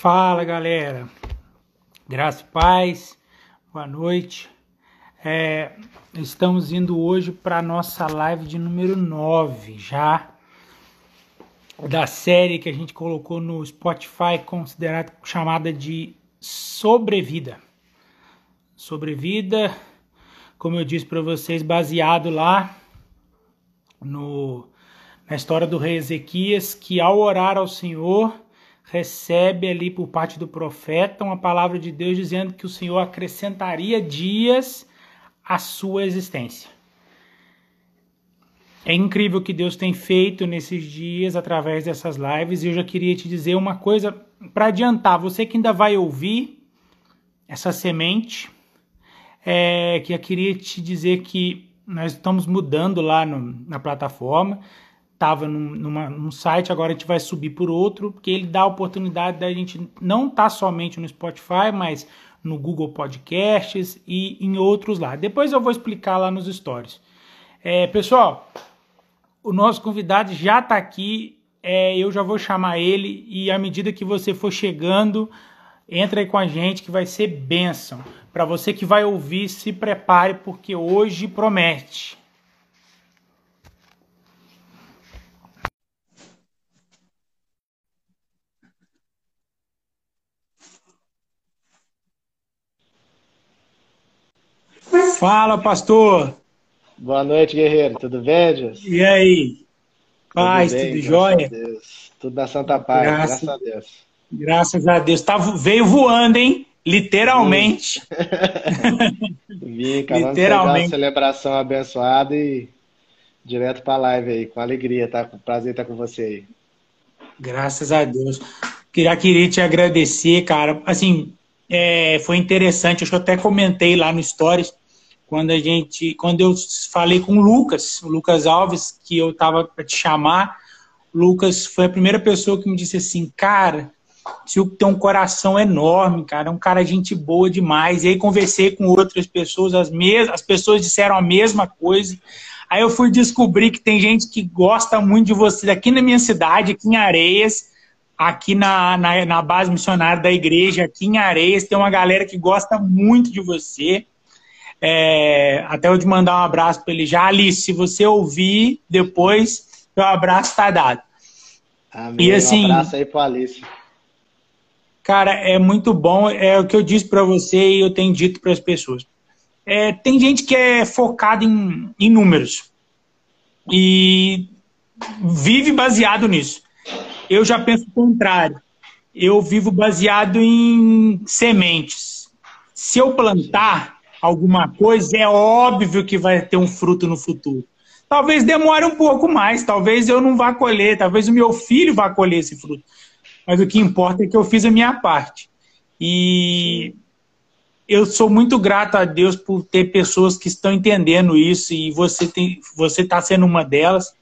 Fala galera, graça e paz, boa noite. É, estamos indo hoje para a nossa live de número 9 já da série que a gente colocou no Spotify, considerada chamada de Sobrevida. Sobrevida, como eu disse para vocês, baseado lá no, na história do rei Ezequias, que ao orar ao Senhor recebe ali por parte do profeta uma palavra de Deus dizendo que o Senhor acrescentaria dias à sua existência. É incrível o que Deus tem feito nesses dias através dessas lives e eu já queria te dizer uma coisa para adiantar. Você que ainda vai ouvir essa semente, é, que eu queria te dizer que nós estamos mudando lá no, na plataforma estava num, num site, agora a gente vai subir por outro, porque ele dá a oportunidade da gente não estar tá somente no Spotify, mas no Google Podcasts e em outros lá. Depois eu vou explicar lá nos stories. É, pessoal, o nosso convidado já está aqui, é, eu já vou chamar ele e à medida que você for chegando, entra aí com a gente que vai ser bênção. Para você que vai ouvir, se prepare porque hoje promete. Fala, pastor. Boa noite, guerreiro. Tudo bem, Deus? E aí? Paz, tudo, bem, tudo jóia? Tudo na Santa Paz, graças, graças a Deus. Graças a Deus. Tá, veio voando, hein? Literalmente. Vim, acabamos Literalmente. de celebração abençoada e direto para a live aí, com alegria, tá? Prazer estar com você aí. Graças a Deus. Queria, queria te agradecer, cara. Assim, é, foi interessante, acho que eu até comentei lá no Stories, quando a gente, quando eu falei com o Lucas, o Lucas Alves, que eu tava para te chamar, Lucas foi a primeira pessoa que me disse assim, cara, Tio tem um coração enorme, cara, é um cara gente boa demais. E aí conversei com outras pessoas, as mesmas, as pessoas disseram a mesma coisa. Aí eu fui descobrir que tem gente que gosta muito de você aqui na minha cidade, aqui em Areias, aqui na, na, na base missionária da igreja, aqui em Areias, tem uma galera que gosta muito de você. É, até eu te mandar um abraço para ele já. Alice, se você ouvir depois, o abraço está dado. Amém. E assim, um abraço aí para Alice. Cara, é muito bom. É o que eu disse para você e eu tenho dito para as pessoas. É, tem gente que é focada em, em números e vive baseado nisso. Eu já penso o contrário. Eu vivo baseado em sementes. Se eu plantar, alguma coisa, é óbvio que vai ter um fruto no futuro. Talvez demore um pouco mais, talvez eu não vá colher, talvez o meu filho vá colher esse fruto. Mas o que importa é que eu fiz a minha parte. E eu sou muito grato a Deus por ter pessoas que estão entendendo isso e você tem, você está sendo uma delas.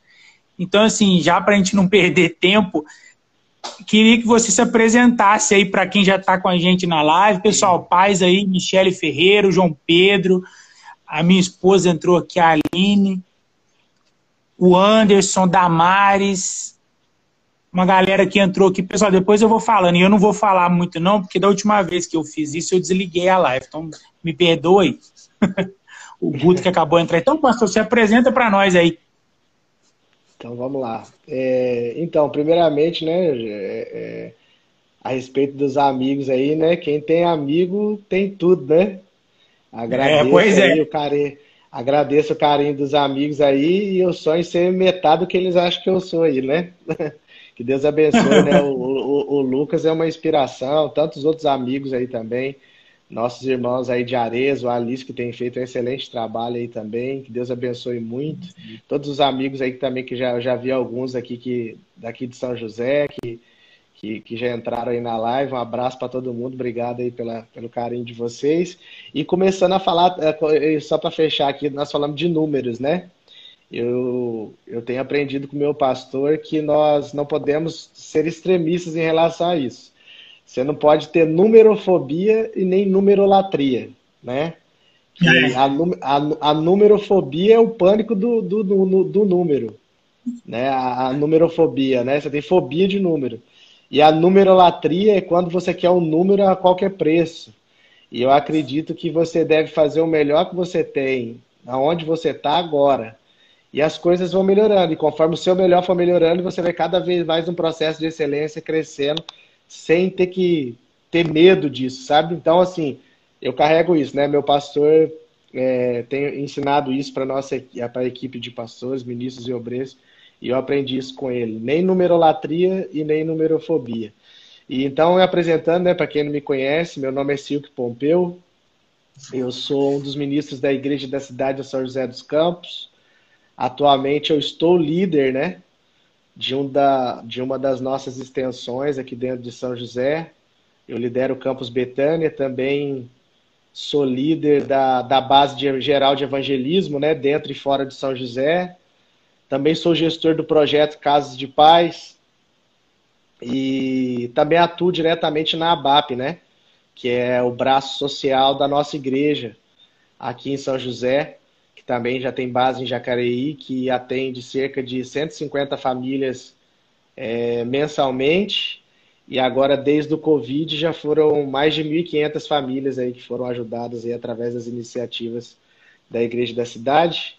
Então, assim, já para a gente não perder tempo, queria que você se apresentasse aí para quem já está com a gente na live. Pessoal, pais aí, Michele Ferreira, João Pedro, a minha esposa entrou aqui, a Aline, o Anderson, Damares, uma galera que entrou aqui. Pessoal, depois eu vou falando, e eu não vou falar muito não, porque da última vez que eu fiz isso, eu desliguei a live, então me perdoe. o Guto que acabou de entrar. Então, pastor, se apresenta para nós aí. Então vamos lá. É, então, primeiramente, né, é, é, a respeito dos amigos aí, né? Quem tem amigo tem tudo, né? Agradeço é, aí é. o carinho, agradeço o carinho dos amigos aí e eu sonho ser metade do que eles acham que eu sou aí, né? que Deus abençoe, né? O, o, o Lucas é uma inspiração, tantos outros amigos aí também nossos irmãos aí de Ares, o Alice, que tem feito um excelente trabalho aí também, que Deus abençoe muito. Todos os amigos aí também, que já, já vi alguns aqui que, daqui de São José, que, que, que já entraram aí na live. Um abraço para todo mundo, obrigado aí pela, pelo carinho de vocês. E começando a falar, é, só para fechar aqui, nós falamos de números, né? Eu, eu tenho aprendido com o meu pastor que nós não podemos ser extremistas em relação a isso. Você não pode ter numerofobia e nem numerolatria, né? É. A, a, a, numerofobia é o pânico do, do, do, do número, né? A, a, numerofobia, né? Você tem fobia de número. E a numerolatria é quando você quer um número a qualquer preço. E eu acredito que você deve fazer o melhor que você tem, aonde você está agora. E as coisas vão melhorando. E conforme o seu melhor for melhorando, você vai cada vez mais num processo de excelência crescendo, sem ter que ter medo disso, sabe? Então, assim, eu carrego isso, né? Meu pastor é, tem ensinado isso para nossa para a equipe de pastores, ministros e obreiros, e eu aprendi isso com ele. Nem numerolatria e nem numerofobia. E então, me apresentando, né, para quem não me conhece, meu nome é Silvio Pompeu, eu sou um dos ministros da Igreja da Cidade de São José dos Campos. Atualmente eu estou líder, né, de, um da, de uma das nossas extensões aqui dentro de São José. Eu lidero o Campus Betânia, também sou líder da, da base de, geral de evangelismo, né, dentro e fora de São José. Também sou gestor do projeto Casas de Paz e também atuo diretamente na ABAP, né? Que é o braço social da nossa igreja aqui em São José, também já tem base em Jacareí, que atende cerca de 150 famílias é, mensalmente. E agora, desde o Covid, já foram mais de 1.500 famílias aí que foram ajudadas aí através das iniciativas da igreja da cidade.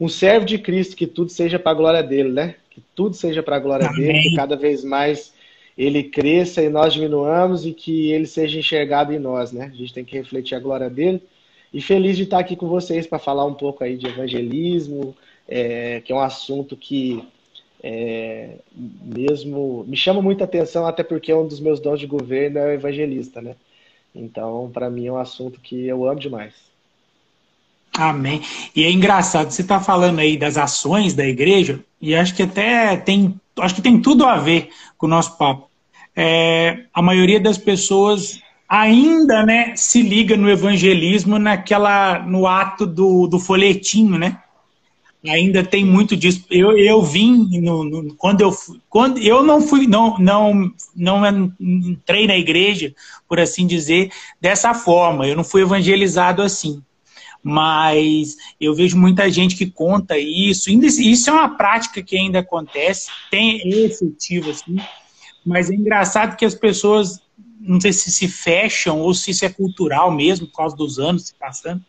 Um servo de Cristo, que tudo seja para a glória dele, né? Que tudo seja para a glória Amém. dele, que cada vez mais ele cresça e nós diminuamos e que ele seja enxergado em nós, né? A gente tem que refletir a glória dele. E feliz de estar aqui com vocês para falar um pouco aí de evangelismo, é, que é um assunto que é, mesmo me chama muita atenção, até porque um dos meus dons de governo é o evangelista, né? Então, para mim é um assunto que eu amo demais. Amém. E é engraçado, você está falando aí das ações da igreja, e acho que até tem, acho que tem tudo a ver com o nosso papo. É, a maioria das pessoas ainda né, se liga no evangelismo naquela no ato do, do folhetinho, né? Ainda tem muito disso. Eu, eu vim no, no, quando eu quando eu não fui não não não entrei na igreja por assim dizer dessa forma. Eu não fui evangelizado assim mas eu vejo muita gente que conta isso. Isso é uma prática que ainda acontece, tem é efetivo assim, mas é engraçado que as pessoas, não sei se se fecham ou se isso é cultural mesmo, por causa dos anos se passando.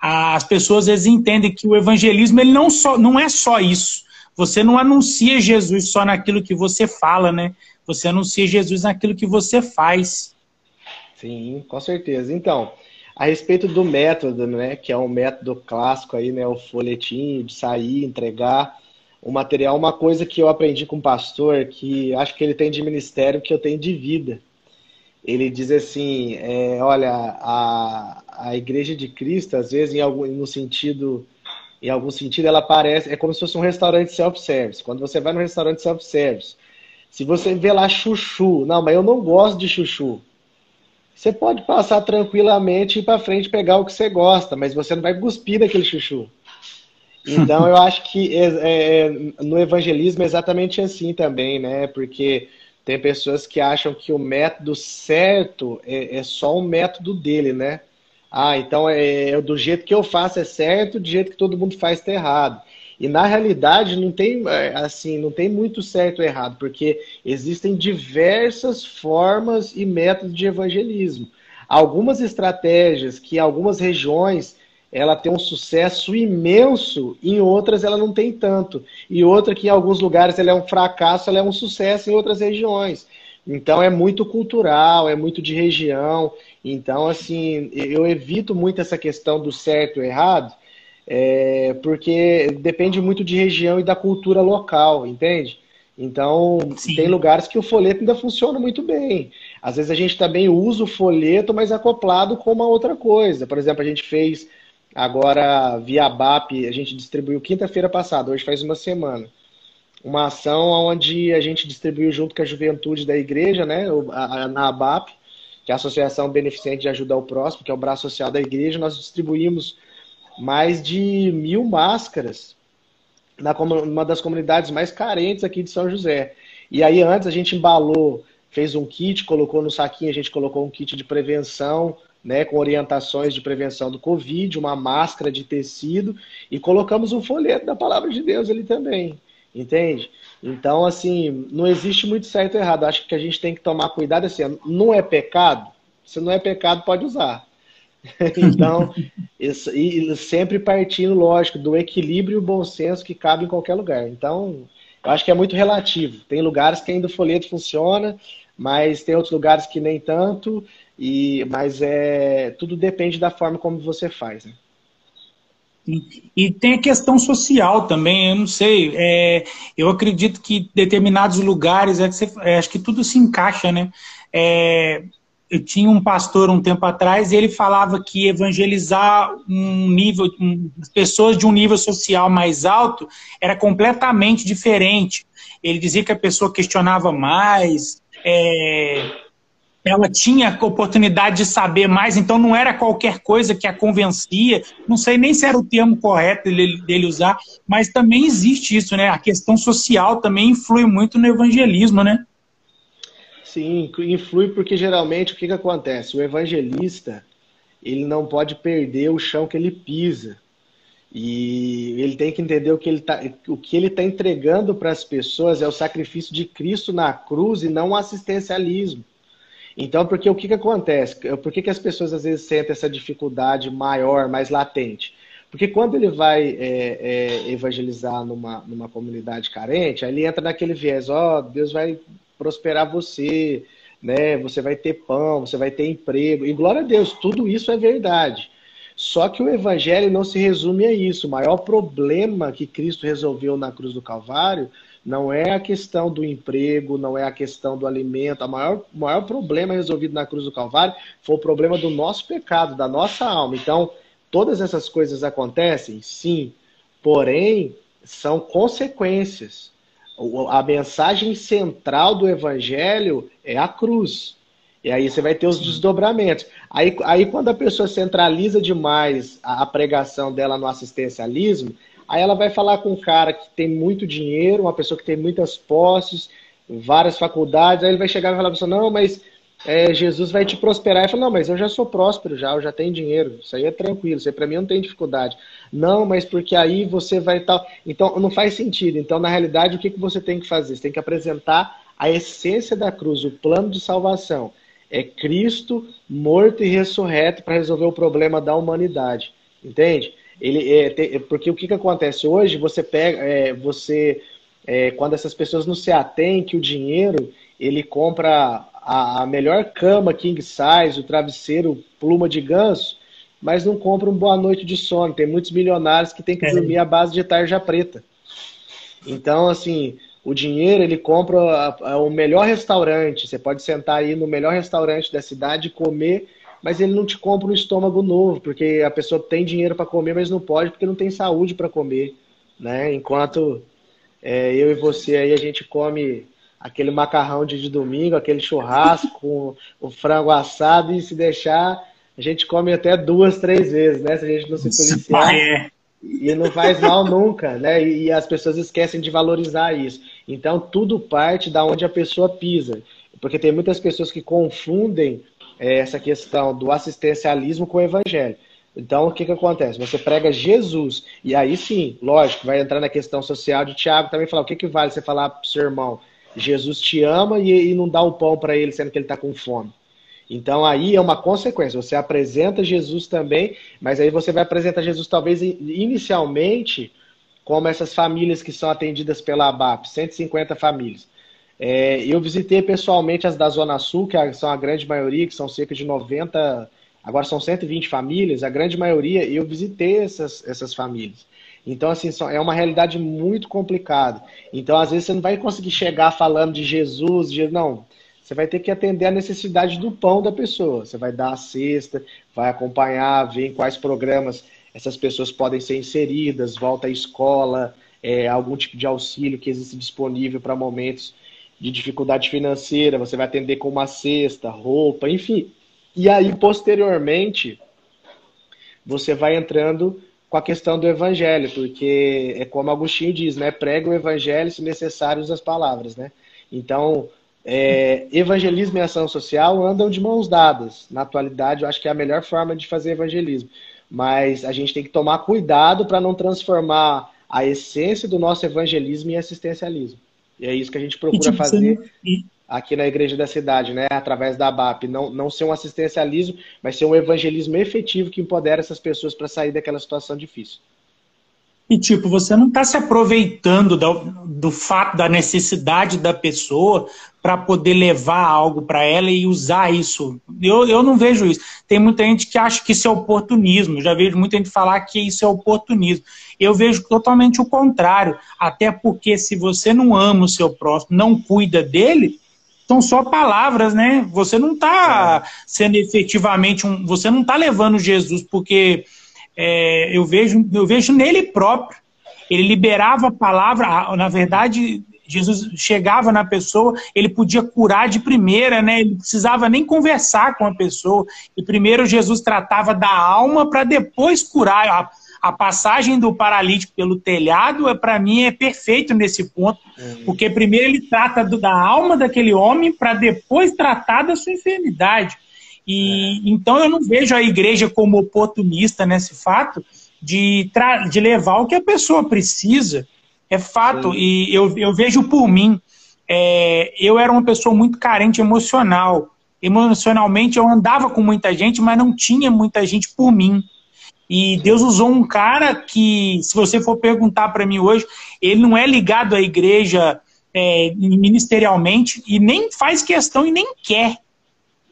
As pessoas às vezes entendem que o evangelismo ele não, só, não é só isso. Você não anuncia Jesus só naquilo que você fala, né? Você anuncia Jesus naquilo que você faz. Sim, com certeza. Então, a respeito do método, né, que é um método clássico aí, né, o folhetim de sair, entregar o material, uma coisa que eu aprendi com o pastor, que acho que ele tem de ministério, que eu tenho de vida. Ele diz assim, é, olha, a, a igreja de Cristo, às vezes, em algum, no sentido, em algum sentido, ela parece, é como se fosse um restaurante self-service. Quando você vai no restaurante self-service, se você vê lá chuchu, não, mas eu não gosto de chuchu você pode passar tranquilamente e ir para frente pegar o que você gosta, mas você não vai cuspir daquele chuchu. Então eu acho que é, é, no evangelismo é exatamente assim também, né? Porque tem pessoas que acham que o método certo é, é só um método dele, né? Ah, então é, é, do jeito que eu faço é certo, do jeito que todo mundo faz está errado. E na realidade não tem é, assim, não tem muito certo ou errado, porque existem diversas formas e métodos de evangelismo. Algumas estratégias que algumas regiões ela tem um sucesso imenso, em outras ela não tem tanto. E outra que em alguns lugares ela é um fracasso, ela é um sucesso em outras regiões. Então é muito cultural, é muito de região. Então, assim, eu evito muito essa questão do certo e errado, é, porque depende muito de região e da cultura local, entende? Então, Sim. tem lugares que o folheto ainda funciona muito bem. Às vezes a gente também usa o folheto, mas acoplado com uma outra coisa. Por exemplo, a gente fez agora via BAP, a gente distribuiu quinta-feira passada, hoje faz uma semana, uma ação onde a gente distribuiu junto com a juventude da igreja, né, na ABAP, que é a Associação Beneficente de Ajuda ao Próximo, que é o braço social da igreja, nós distribuímos mais de mil máscaras na uma das comunidades mais carentes aqui de São José. E aí antes a gente embalou, fez um kit, colocou no saquinho, a gente colocou um kit de prevenção, né, com orientações de prevenção do Covid, uma máscara de tecido e colocamos um folheto da palavra de Deus ali também. Entende? Então, assim, não existe muito certo ou errado. Acho que a gente tem que tomar cuidado assim, não é pecado? Se não é pecado, pode usar. então, isso, e sempre partindo, lógico, do equilíbrio e bom senso que cabe em qualquer lugar. Então, eu acho que é muito relativo. Tem lugares que ainda o folheto funciona, mas tem outros lugares que nem tanto, e mas é tudo depende da forma como você faz. Né? E, tem a questão social também, eu não sei. É, eu acredito que determinados lugares, é que você, é, acho que tudo se encaixa, né? É, eu tinha um pastor um tempo atrás e ele falava que evangelizar um nível, um, pessoas de um nível social mais alto era completamente diferente. Ele dizia que a pessoa questionava mais, é, ela tinha oportunidade de saber mais, então não era qualquer coisa que a convencia. Não sei nem se era o termo correto dele, dele usar, mas também existe isso, né? A questão social também influi muito no evangelismo, né? Sim, influi porque geralmente o que, que acontece? O evangelista ele não pode perder o chão que ele pisa. E ele tem que entender o que ele está o que ele tá entregando para as pessoas é o sacrifício de Cristo na cruz e não o assistencialismo. Então, porque o que, que acontece? Por que, que as pessoas às vezes sentem essa dificuldade maior, mais latente? Porque quando ele vai é, é, evangelizar numa, numa comunidade carente, aí ele entra naquele viés, ó, oh, Deus vai prosperar você, né? Você vai ter pão, você vai ter emprego. E glória a Deus, tudo isso é verdade. Só que o evangelho não se resume a isso. O maior problema que Cristo resolveu na cruz do Calvário não é a questão do emprego, não é a questão do alimento. O maior, maior problema resolvido na cruz do Calvário foi o problema do nosso pecado, da nossa alma. Então, todas essas coisas acontecem? Sim. Porém, são consequências. A mensagem central do evangelho é a cruz. E aí você vai ter os desdobramentos. Aí, aí quando a pessoa centraliza demais a, a pregação dela no assistencialismo, Aí ela vai falar com um cara que tem muito dinheiro, uma pessoa que tem muitas posses, várias faculdades, aí ele vai chegar e falar para você, não, mas é, Jesus vai te prosperar. E fala, não, mas eu já sou próspero já, eu já tenho dinheiro, isso aí é tranquilo, isso aí para mim não tem dificuldade. Não, mas porque aí você vai tal. Então não faz sentido. Então, na realidade, o que, que você tem que fazer? Você tem que apresentar a essência da cruz, o plano de salvação. É Cristo morto e ressurreto para resolver o problema da humanidade. Entende? Ele, é, tem, porque o que, que acontece hoje, você pega, é, você, é, quando essas pessoas não se atêm que o dinheiro, ele compra a, a, melhor cama king size, o travesseiro pluma de ganso, mas não compra um boa noite de sono. Tem muitos milionários que têm que é. dormir à base de tarja preta. Então, assim, o dinheiro ele compra a, a, o melhor restaurante. Você pode sentar aí no melhor restaurante da cidade e comer mas ele não te compra um estômago novo, porque a pessoa tem dinheiro para comer, mas não pode porque não tem saúde para comer, né? Enquanto é, eu e você aí a gente come aquele macarrão de, de domingo, aquele churrasco com o frango assado e se deixar a gente come até duas, três vezes, né? Se a gente não se policiar. É. E não faz mal nunca, né? E as pessoas esquecem de valorizar isso. Então, tudo parte da onde a pessoa pisa. Porque tem muitas pessoas que confundem essa questão do assistencialismo com o evangelho. Então, o que, que acontece? Você prega Jesus, e aí sim, lógico, vai entrar na questão social de Tiago também falar: o que, que vale você falar para o seu irmão? Jesus te ama e, e não dá o pão para ele, sendo que ele está com fome. Então, aí é uma consequência. Você apresenta Jesus também, mas aí você vai apresentar Jesus, talvez inicialmente, como essas famílias que são atendidas pela ABAP 150 famílias. É, eu visitei pessoalmente as da Zona Sul, que são a grande maioria, que são cerca de 90, agora são 120 famílias, a grande maioria, eu visitei essas, essas famílias. Então, assim, é uma realidade muito complicada. Então, às vezes, você não vai conseguir chegar falando de Jesus, de... não. Você vai ter que atender a necessidade do pão da pessoa. Você vai dar a cesta, vai acompanhar, ver em quais programas essas pessoas podem ser inseridas, volta à escola, é, algum tipo de auxílio que existe disponível para momentos de dificuldade financeira, você vai atender com uma cesta, roupa, enfim. E aí, posteriormente, você vai entrando com a questão do evangelho, porque é como Agostinho diz, né? Prega o evangelho se necessário as palavras, né? Então, é, evangelismo e ação social andam de mãos dadas. Na atualidade, eu acho que é a melhor forma de fazer evangelismo. Mas a gente tem que tomar cuidado para não transformar a essência do nosso evangelismo e assistencialismo. E é isso que a gente procura tipo, fazer aqui na igreja da cidade, né? Através da ABAP. Não, não ser um assistencialismo, mas ser um evangelismo efetivo que empodera essas pessoas para sair daquela situação difícil. E, tipo, você não está se aproveitando do, do fato da necessidade da pessoa para poder levar algo para ela e usar isso. Eu, eu não vejo isso. Tem muita gente que acha que isso é oportunismo. já vejo muita gente falar que isso é oportunismo. Eu vejo totalmente o contrário. Até porque se você não ama o seu próximo, não cuida dele, são só palavras, né? Você não está é. sendo efetivamente um. Você não está levando Jesus porque é, eu, vejo, eu vejo nele próprio. Ele liberava a palavra, na verdade, Jesus chegava na pessoa, ele podia curar de primeira, né? Ele precisava nem conversar com a pessoa. E primeiro Jesus tratava da alma para depois curar. A, passagem do paralítico pelo telhado, é, para mim, é perfeito nesse ponto. Uhum. Porque primeiro ele trata do, da alma daquele homem para depois tratar da sua enfermidade. E é. então eu não vejo a igreja como oportunista nesse fato de, de levar o que a pessoa precisa. É fato. Sim. E eu, eu vejo por mim. É, eu era uma pessoa muito carente emocional. Emocionalmente eu andava com muita gente, mas não tinha muita gente por mim. E Deus usou um cara que, se você for perguntar para mim hoje, ele não é ligado à igreja é, ministerialmente e nem faz questão e nem quer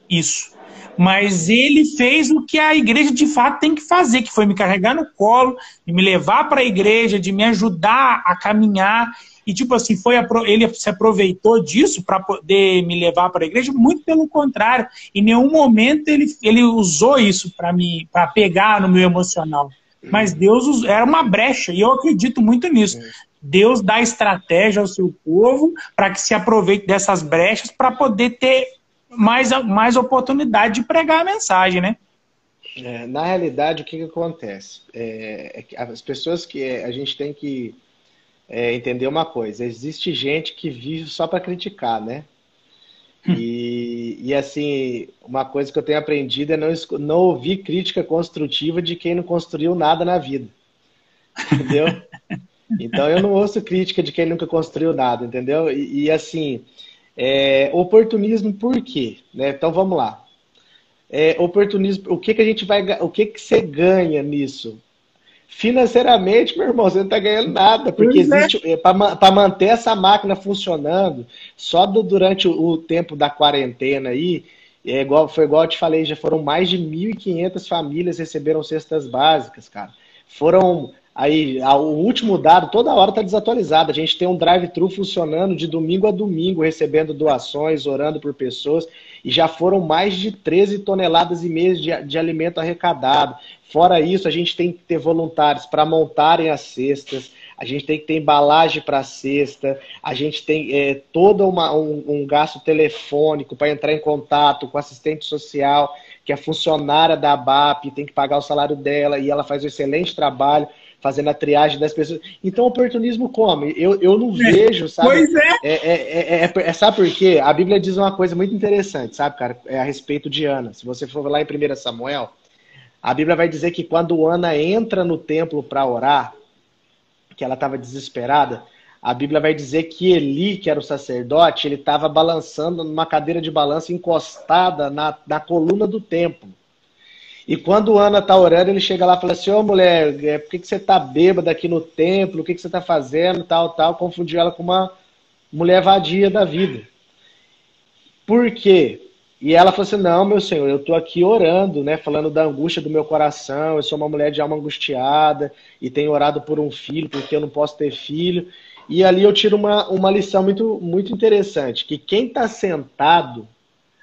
isso. Mas ele fez o que a igreja de fato tem que fazer, que foi me carregar no colo, me levar para a igreja, de me ajudar a caminhar. E, tipo assim, foi ele se aproveitou disso para poder me levar para a igreja? Muito pelo contrário. Em nenhum momento ele, ele usou isso para me para pegar no meu emocional. Mas Deus era uma brecha, e eu acredito muito nisso. Deus dá estratégia ao seu povo para que se aproveite dessas brechas para poder ter mais, mais oportunidade de pregar a mensagem, né? É, na realidade, o que, que acontece? É, é as pessoas que a gente tem que é, entender uma coisa: existe gente que vive só para criticar, né? Hum. E, e assim, uma coisa que eu tenho aprendido é não, não ouvir crítica construtiva de quem não construiu nada na vida. Entendeu? Então eu não ouço crítica de quem nunca construiu nada, entendeu? E, e assim, é, oportunismo por quê? Né? Então vamos lá. É, oportunismo, o que, que a gente vai o que, que você ganha nisso? Financeiramente, meu irmão, você não está ganhando nada, porque é. existe é. para manter essa máquina funcionando, só do, durante o, o, tempo da quarentena aí, é igual, foi igual eu te falei, já foram mais de 1.500 famílias receberam cestas básicas, cara. Foram Aí, o último dado, toda hora está desatualizado. A gente tem um drive-thru funcionando de domingo a domingo, recebendo doações, orando por pessoas, e já foram mais de 13 toneladas e meia de, de alimento arrecadado. Fora isso, a gente tem que ter voluntários para montarem as cestas, a gente tem que ter embalagem para a cesta, a gente tem é, todo uma, um, um gasto telefônico para entrar em contato com assistente social, que é funcionária da ABAP, tem que pagar o salário dela e ela faz um excelente trabalho fazendo a triagem das pessoas. Então, oportunismo come. Eu, eu não é. vejo, sabe? Pois é. É, é, é, é. Sabe por quê? A Bíblia diz uma coisa muito interessante, sabe, cara? É a respeito de Ana. Se você for lá em 1 Samuel, a Bíblia vai dizer que quando Ana entra no templo para orar, que ela estava desesperada, a Bíblia vai dizer que Eli, que era o sacerdote, ele estava balançando numa cadeira de balanço encostada na, na coluna do templo. E quando Ana tá orando, ele chega lá e fala assim: Ô mulher, é, por que, que você tá bêbada aqui no templo? O que, que você tá fazendo? Tal, tal. Confundiu ela com uma mulher vadia da vida. Por quê? E ela falou assim: Não, meu senhor, eu tô aqui orando, né? Falando da angústia do meu coração. Eu sou uma mulher de alma angustiada e tenho orado por um filho, porque eu não posso ter filho. E ali eu tiro uma, uma lição muito, muito interessante: que quem está sentado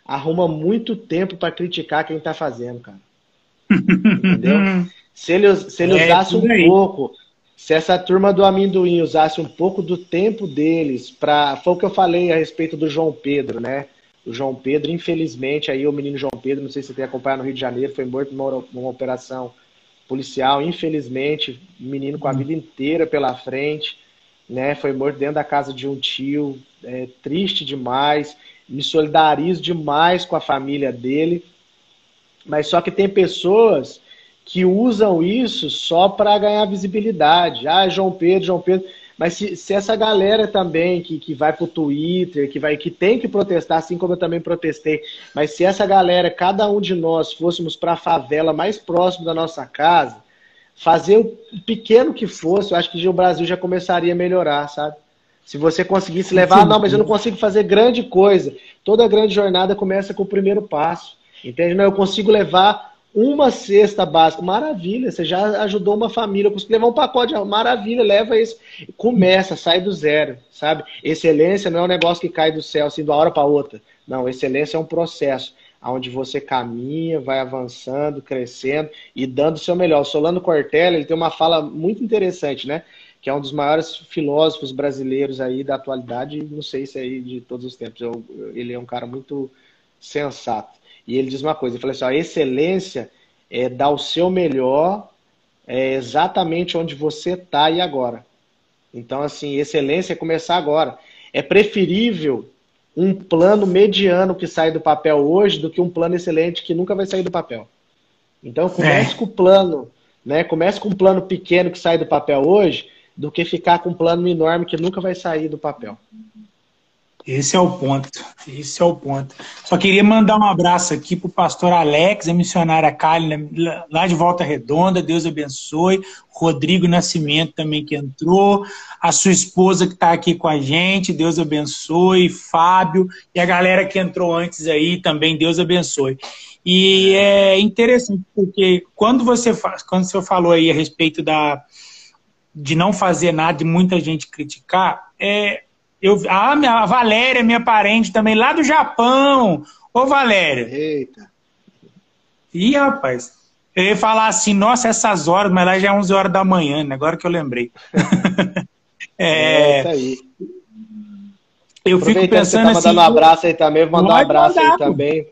arruma muito tempo para criticar quem está fazendo, cara. Entendeu? Se ele, se ele é, usasse um pouco, se essa turma do amendoim usasse um pouco do tempo deles para. Foi o que eu falei a respeito do João Pedro, né? O João Pedro, infelizmente, aí o menino João Pedro, não sei se você tem acompanhado no Rio de Janeiro, foi morto numa, numa operação policial, infelizmente, menino com a vida inteira pela frente, né? Foi morto dentro da casa de um tio, é, triste demais. Me solidarizo demais com a família dele. Mas só que tem pessoas que usam isso só para ganhar visibilidade. Ah, João Pedro, João Pedro. Mas se, se essa galera também que, que vai pro Twitter, que vai que tem que protestar, assim como eu também protestei, mas se essa galera, cada um de nós, fôssemos para a favela mais próximo da nossa casa, fazer o pequeno que fosse, eu acho que o Brasil já começaria a melhorar, sabe? Se você conseguisse levar, ah, não, mas eu não consigo fazer grande coisa. Toda grande jornada começa com o primeiro passo. Entende? Não, eu consigo levar uma cesta básica, maravilha, você já ajudou uma família, eu consigo levar um pacote, maravilha, leva isso. Começa, sai do zero, sabe? Excelência não é um negócio que cai do céu assim, de uma hora para outra. Não, excelência é um processo onde você caminha, vai avançando, crescendo e dando o seu melhor. O Solano Cortella, ele tem uma fala muito interessante, né? Que é um dos maiores filósofos brasileiros aí da atualidade, não sei se é aí de todos os tempos. Eu, ele é um cara muito sensato. E ele diz uma coisa, ele fala assim, a excelência é dar o seu melhor é exatamente onde você está e agora. Então, assim, excelência é começar agora. É preferível um plano mediano que sai do papel hoje do que um plano excelente que nunca vai sair do papel. Então comece é. com o plano, né? Comece com um plano pequeno que sai do papel hoje, do que ficar com um plano enorme que nunca vai sair do papel. Esse é o ponto. Esse é o ponto. Só queria mandar um abraço aqui para o pastor Alex, a missionária Kali, lá de Volta Redonda. Deus abençoe. Rodrigo Nascimento também que entrou. A sua esposa que está aqui com a gente. Deus abençoe. Fábio. E a galera que entrou antes aí também. Deus abençoe. E é interessante porque quando você, quando você falou aí a respeito da, de não fazer nada e muita gente criticar, é, eu, ah, minha, a Valéria, minha parente também, lá do Japão. Ô, Valéria. Eita. Ih, rapaz. Eu ia falar assim, nossa, essas horas, mas lá já é 11 horas da manhã, né? agora que eu lembrei. é, é isso aí. Eu fico pensando tá assim. mandando um abraço aí também, vou mandar um abraço mandar, aí também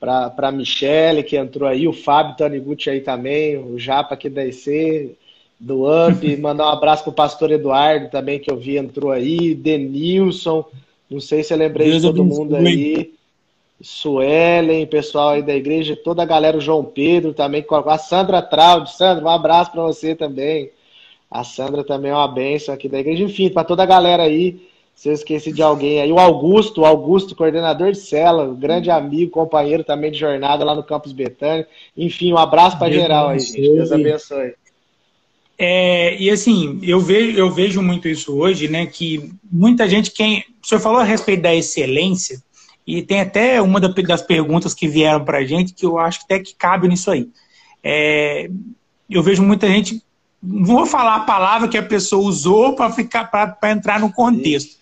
para a Michele, que entrou aí, o Fábio Taniguchi aí também, o Japa aqui da IC, do UP, mandar um abraço pro pastor Eduardo também, que eu vi entrou aí, Denilson, não sei se eu lembrei Deus de todo mundo aí. Suelen, pessoal aí da igreja, toda a galera, o João Pedro também, a Sandra Traude. Sandra, um abraço para você também. A Sandra também é uma bênção aqui da igreja. Enfim, para toda a galera aí, se eu esqueci de alguém aí, o Augusto, o Augusto, coordenador de cela, grande amigo, companheiro também de jornada lá no Campus Betânia. Enfim, um abraço para geral aí, gente. Deus abençoe. É, e assim, eu vejo, eu vejo muito isso hoje, né? Que muita gente, quem. O senhor falou a respeito da excelência, e tem até uma das perguntas que vieram para a gente que eu acho até que cabe nisso aí. É, eu vejo muita gente. Vou falar a palavra que a pessoa usou para ficar para entrar no contexto.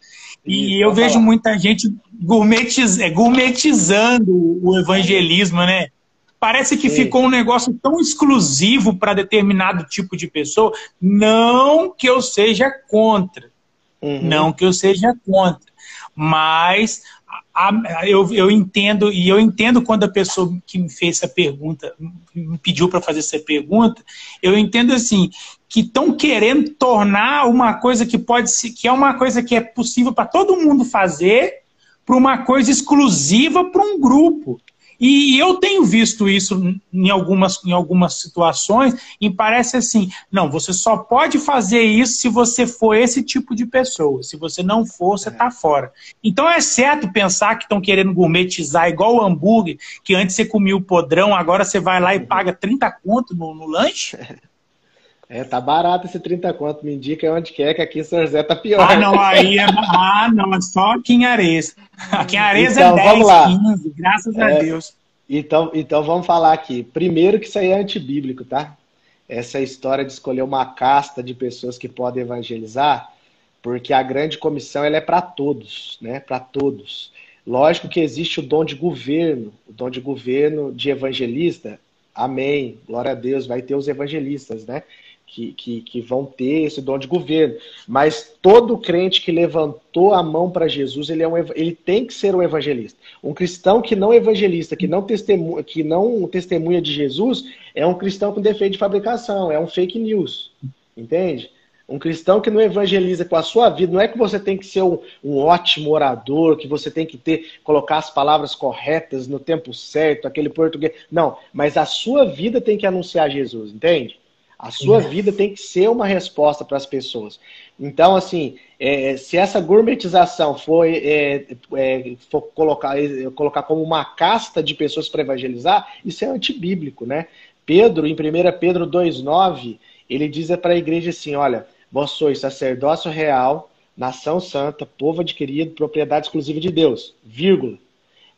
E eu vejo muita gente gourmetiz, gourmetizando o evangelismo, né? Parece que Sim. ficou um negócio tão exclusivo para determinado tipo de pessoa. Não que eu seja contra. Uhum. Não que eu seja contra. Mas a, a, eu, eu entendo, e eu entendo quando a pessoa que me fez essa pergunta, me pediu para fazer essa pergunta, eu entendo assim, que estão querendo tornar uma coisa que pode ser, que é uma coisa que é possível para todo mundo fazer, para uma coisa exclusiva para um grupo. E eu tenho visto isso em algumas, em algumas situações, e parece assim: não, você só pode fazer isso se você for esse tipo de pessoa. Se você não for, você está é. fora. Então é certo pensar que estão querendo gourmetizar igual o hambúrguer, que antes você comia o podrão, agora você vai lá e paga 30 conto no, no lanche? É, tá barato esse 30 conto. Me indica onde quer, que aqui em São José tá pior. Ah, não, aí é. Ah, não, é só aqui em Ares. Aqui em Ares é então, é 10, vamos lá. 15, graças é, a Deus. Então, então vamos falar aqui. Primeiro que isso aí é antibíblico, tá? Essa história de escolher uma casta de pessoas que podem evangelizar, porque a grande comissão ela é para todos, né? Para todos. Lógico que existe o dom de governo, o dom de governo de evangelista. Amém. Glória a Deus, vai ter os evangelistas, né? Que, que, que, vão ter esse dom de governo. Mas todo crente que levantou a mão para Jesus, ele, é um, ele tem que ser um evangelista. Um cristão que não é evangelista, que não, testemunha, que não testemunha de Jesus, é um cristão com defeito de fabricação, é um fake news. Entende? Um cristão que não evangeliza com a sua vida, não é que você tem que ser um, um, ótimo orador, que você tem que ter, colocar as palavras corretas no tempo certo, aquele português. Não, mas a sua vida tem que anunciar Jesus, entende? A sua vida tem que ser uma resposta para as pessoas. Então, assim, é, se essa gourmetização for, é, é, for colocar, é, colocar como uma casta de pessoas para evangelizar, isso é antibíblico, né? Pedro, em 1 Pedro 2,9, ele diz para a igreja assim: olha, vós sois sacerdócio real, nação santa, povo adquirido, propriedade exclusiva de Deus, vírgula,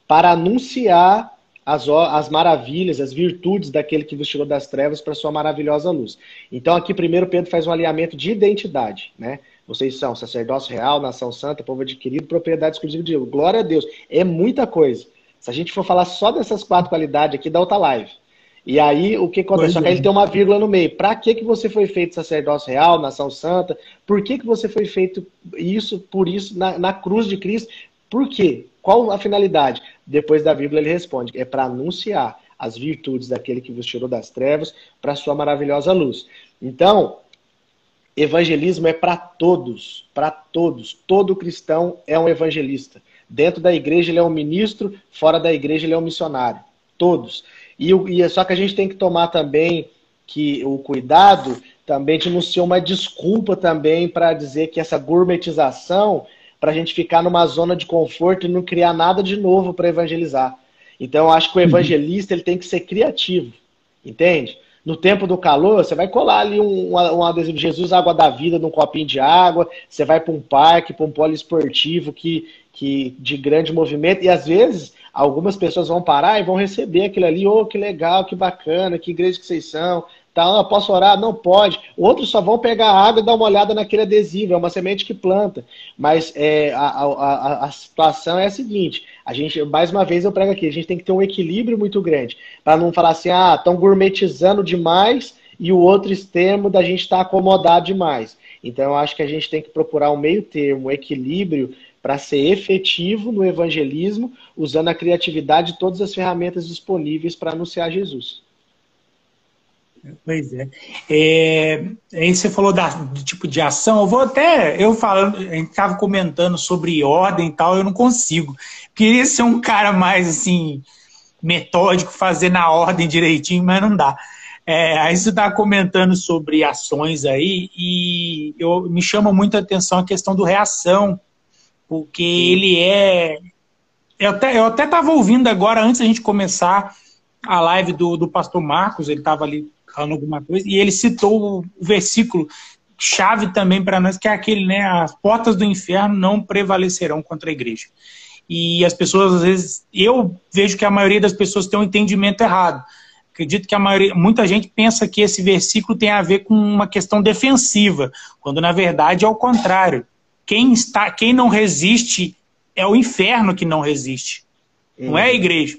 para anunciar as, as maravilhas, as virtudes daquele que vos tirou das trevas para sua maravilhosa luz. Então aqui primeiro Pedro faz um alinhamento de identidade, né? Vocês são sacerdócio real, nação santa, povo adquirido, propriedade exclusiva de Deus. Glória a Deus. É muita coisa. Se a gente for falar só dessas quatro qualidades aqui, dá outra live. E aí, o que acontece? Só que ele é. tem uma vírgula no meio. Para que, que você foi feito sacerdócio real, nação santa? Por que, que você foi feito isso, por isso, na, na cruz de Cristo? Por quê? Qual a finalidade? Depois da vírgula ele responde: é para anunciar as virtudes daquele que vos tirou das trevas para a sua maravilhosa luz. Então, evangelismo é para todos, para todos. Todo cristão é um evangelista. Dentro da igreja ele é um ministro, fora da igreja ele é um missionário. Todos. E, e é só que a gente tem que tomar também que o cuidado também de não ser uma desculpa também para dizer que essa gourmetização para a gente ficar numa zona de conforto e não criar nada de novo para evangelizar. Então, eu acho que o uhum. evangelista ele tem que ser criativo, entende? No tempo do calor, você vai colar ali um, um adesivo de Jesus, água da vida, num copinho de água, você vai para um parque, para um poliesportivo que, que, de grande movimento, e às vezes algumas pessoas vão parar e vão receber aquilo ali, oh, que legal, que bacana, que igreja que vocês são, Tá, posso orar? Não pode. Outros só vão pegar água e dar uma olhada naquele adesivo, é uma semente que planta. Mas é, a, a, a, situação é a seguinte: a gente, mais uma vez eu prego aqui, a gente tem que ter um equilíbrio muito grande. Para não falar assim, ah, estão gourmetizando demais e o outro extremo da gente estar tá acomodado demais. Então eu acho que a gente tem que procurar um meio termo, um equilíbrio para ser efetivo no evangelismo, usando a criatividade de todas as ferramentas disponíveis para anunciar Jesus. Pois é. é. Aí você falou da, do tipo de ação. Eu vou até. Eu falando, a gente estava comentando sobre ordem e tal, eu não consigo. Queria ser um cara mais assim, metódico, fazer na ordem direitinho, mas não dá. É, aí você está comentando sobre ações aí, e eu, me chama muito a atenção a questão do reação, porque ele é. Eu até, eu até estava ouvindo agora, antes da gente começar a live do, do pastor Marcos, ele estava ali falando alguma coisa, e ele citou o versículo chave também para nós, que é aquele, né? As portas do inferno não prevalecerão contra a igreja. E as pessoas, às vezes, eu vejo que a maioria das pessoas tem um entendimento errado. Acredito que a maioria, muita gente pensa que esse versículo tem a ver com uma questão defensiva, quando na verdade é o contrário. Quem está, quem não resiste é o inferno que não resiste. Não é a uhum. igreja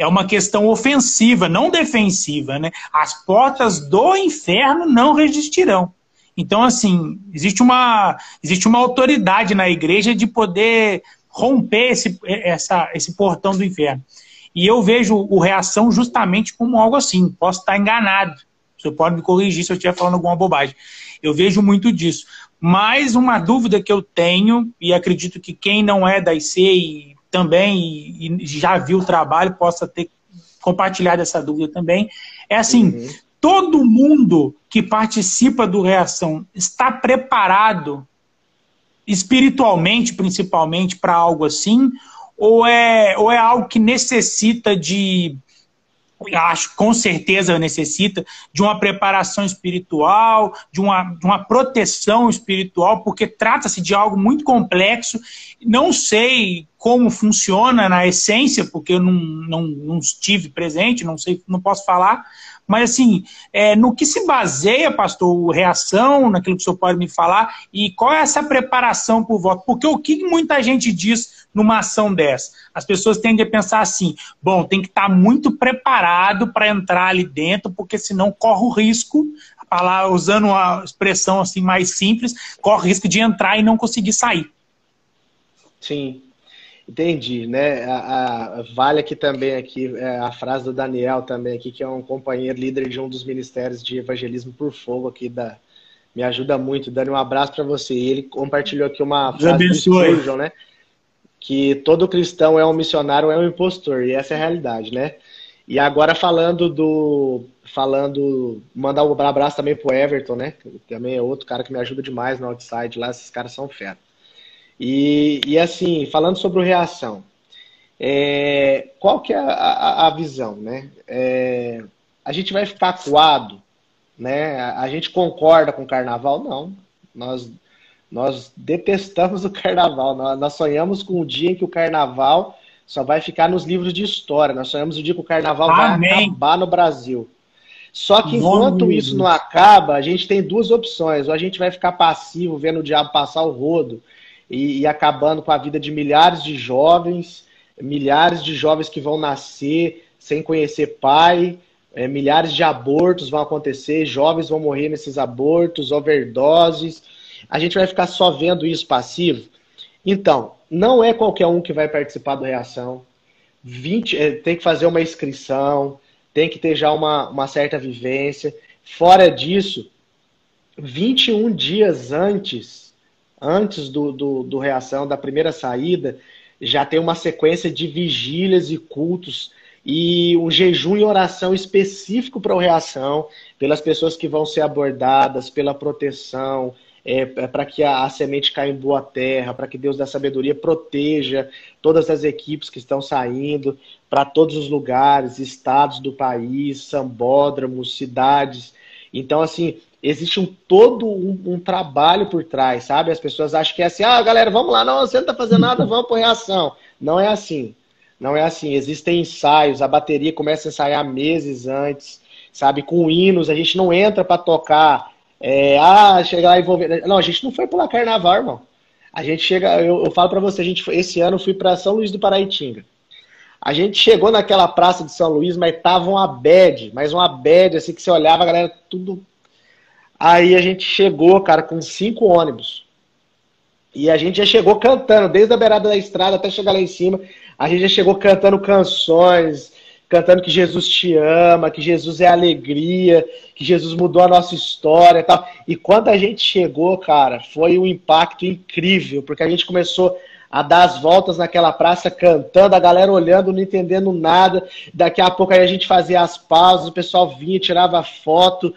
é uma questão ofensiva, não defensiva, né? As portas do inferno não resistirão. Então, assim, existe uma, existe uma autoridade na igreja de poder romper esse, essa, esse portão do inferno. E eu vejo o reação justamente como algo assim. Posso estar enganado. Você pode me corrigir se eu estiver falando alguma bobagem. Eu vejo muito disso. Mas uma dúvida que eu tenho, e acredito que quem não é da IC e também e, e já viu o trabalho possa ter compartilhado essa dúvida também. É assim, uhum. todo mundo que participa do Reação está preparado espiritualmente, principalmente, para algo assim? Ou é, ou é algo que necessita de acho com certeza necessita de uma preparação espiritual, de uma, de uma proteção espiritual, porque trata-se de algo muito complexo. Não sei como funciona na essência, porque eu não, não, não estive presente, não sei, não posso falar. Mas assim, é, no que se baseia, pastor, reação, naquilo que o senhor pode me falar, e qual é essa preparação para o voto? Porque o que muita gente diz numa ação dessa? As pessoas tendem a pensar assim: bom, tem que estar tá muito preparado para entrar ali dentro, porque senão corre o risco, palavra, usando uma expressão assim mais simples, corre o risco de entrar e não conseguir sair. Sim, Entendi, né? A, a, vale aqui também aqui é, a frase do Daniel também aqui, que é um companheiro líder de um dos ministérios de evangelismo por fogo aqui da, me ajuda muito. Dando um abraço para você. E ele compartilhou aqui uma frase do Spurgeon, né? Que todo cristão é um missionário, é um impostor. E essa é a realidade, né? E agora falando do. Falando. Mandar um abraço também pro Everton, né? Que também é outro cara que me ajuda demais no outside lá. Esses caras são fera. E, e assim, falando sobre reação. É, qual que é a, a visão, né? É, a gente vai ficar coado, né? A, a gente concorda com o carnaval? Não. Nós, nós detestamos o carnaval. Nós, sonhamos com o dia em que o carnaval só vai ficar nos livros de história. Nós sonhamos o dia que o carnaval Amém. vai acabar no Brasil. Só que enquanto isso não acaba, a gente tem duas opções. Ou a gente vai ficar passivo, vendo o diabo passar o rodo e, e acabando com a vida de milhares de jovens, milhares de jovens que vão nascer sem conhecer pai, é, milhares de abortos vão acontecer, jovens vão morrer nesses abortos, overdoses. A gente vai ficar só vendo isso passivo? Então, não é qualquer um que vai participar do Reação. 20, é, tem que fazer uma inscrição, tem que ter já uma, uma certa vivência. Fora disso, 21 dias antes, antes do, do, do Reação, da primeira saída, já tem uma sequência de vigílias e cultos e um jejum e oração específico para o reação, pelas pessoas que vão ser abordadas, pela proteção, é, é para que a, a, semente caia em boa terra, para que Deus da sabedoria proteja todas as equipes que estão saindo para todos os lugares, estados do país, sambódromos, cidades. Então, assim, existe um todo um, um, trabalho por trás, sabe? As pessoas acham que é assim, ah, galera, vamos lá, não, você não está fazendo nada, vamos por reação. Não é assim. Não é assim. Existem ensaios, a bateria começa a ensaiar meses antes, sabe? Com hinos, a gente não entra para tocar. É, ah, chegar e envolver. Não, a gente não foi pular carnaval, irmão. A gente chega, eu, eu falo para você, a gente esse ano eu fui para São Luís do Paraitinga. A gente chegou naquela praça de São Luís, mas tava uma bad, mas uma bad, assim, que você olhava, a galera tudo Aí a gente chegou, cara, com cinco ônibus. E a gente já chegou cantando, desde a beirada da estrada até chegar lá em cima. A gente já chegou cantando canções, cantando que Jesus te ama, que Jesus é alegria, que Jesus mudou a nossa história e tal. E quando a gente chegou, cara, foi um impacto incrível, porque a gente começou a dar as voltas naquela praça cantando, a galera olhando, não entendendo nada. Daqui a pouco aí a gente fazia as pausas, o pessoal vinha, tirava foto.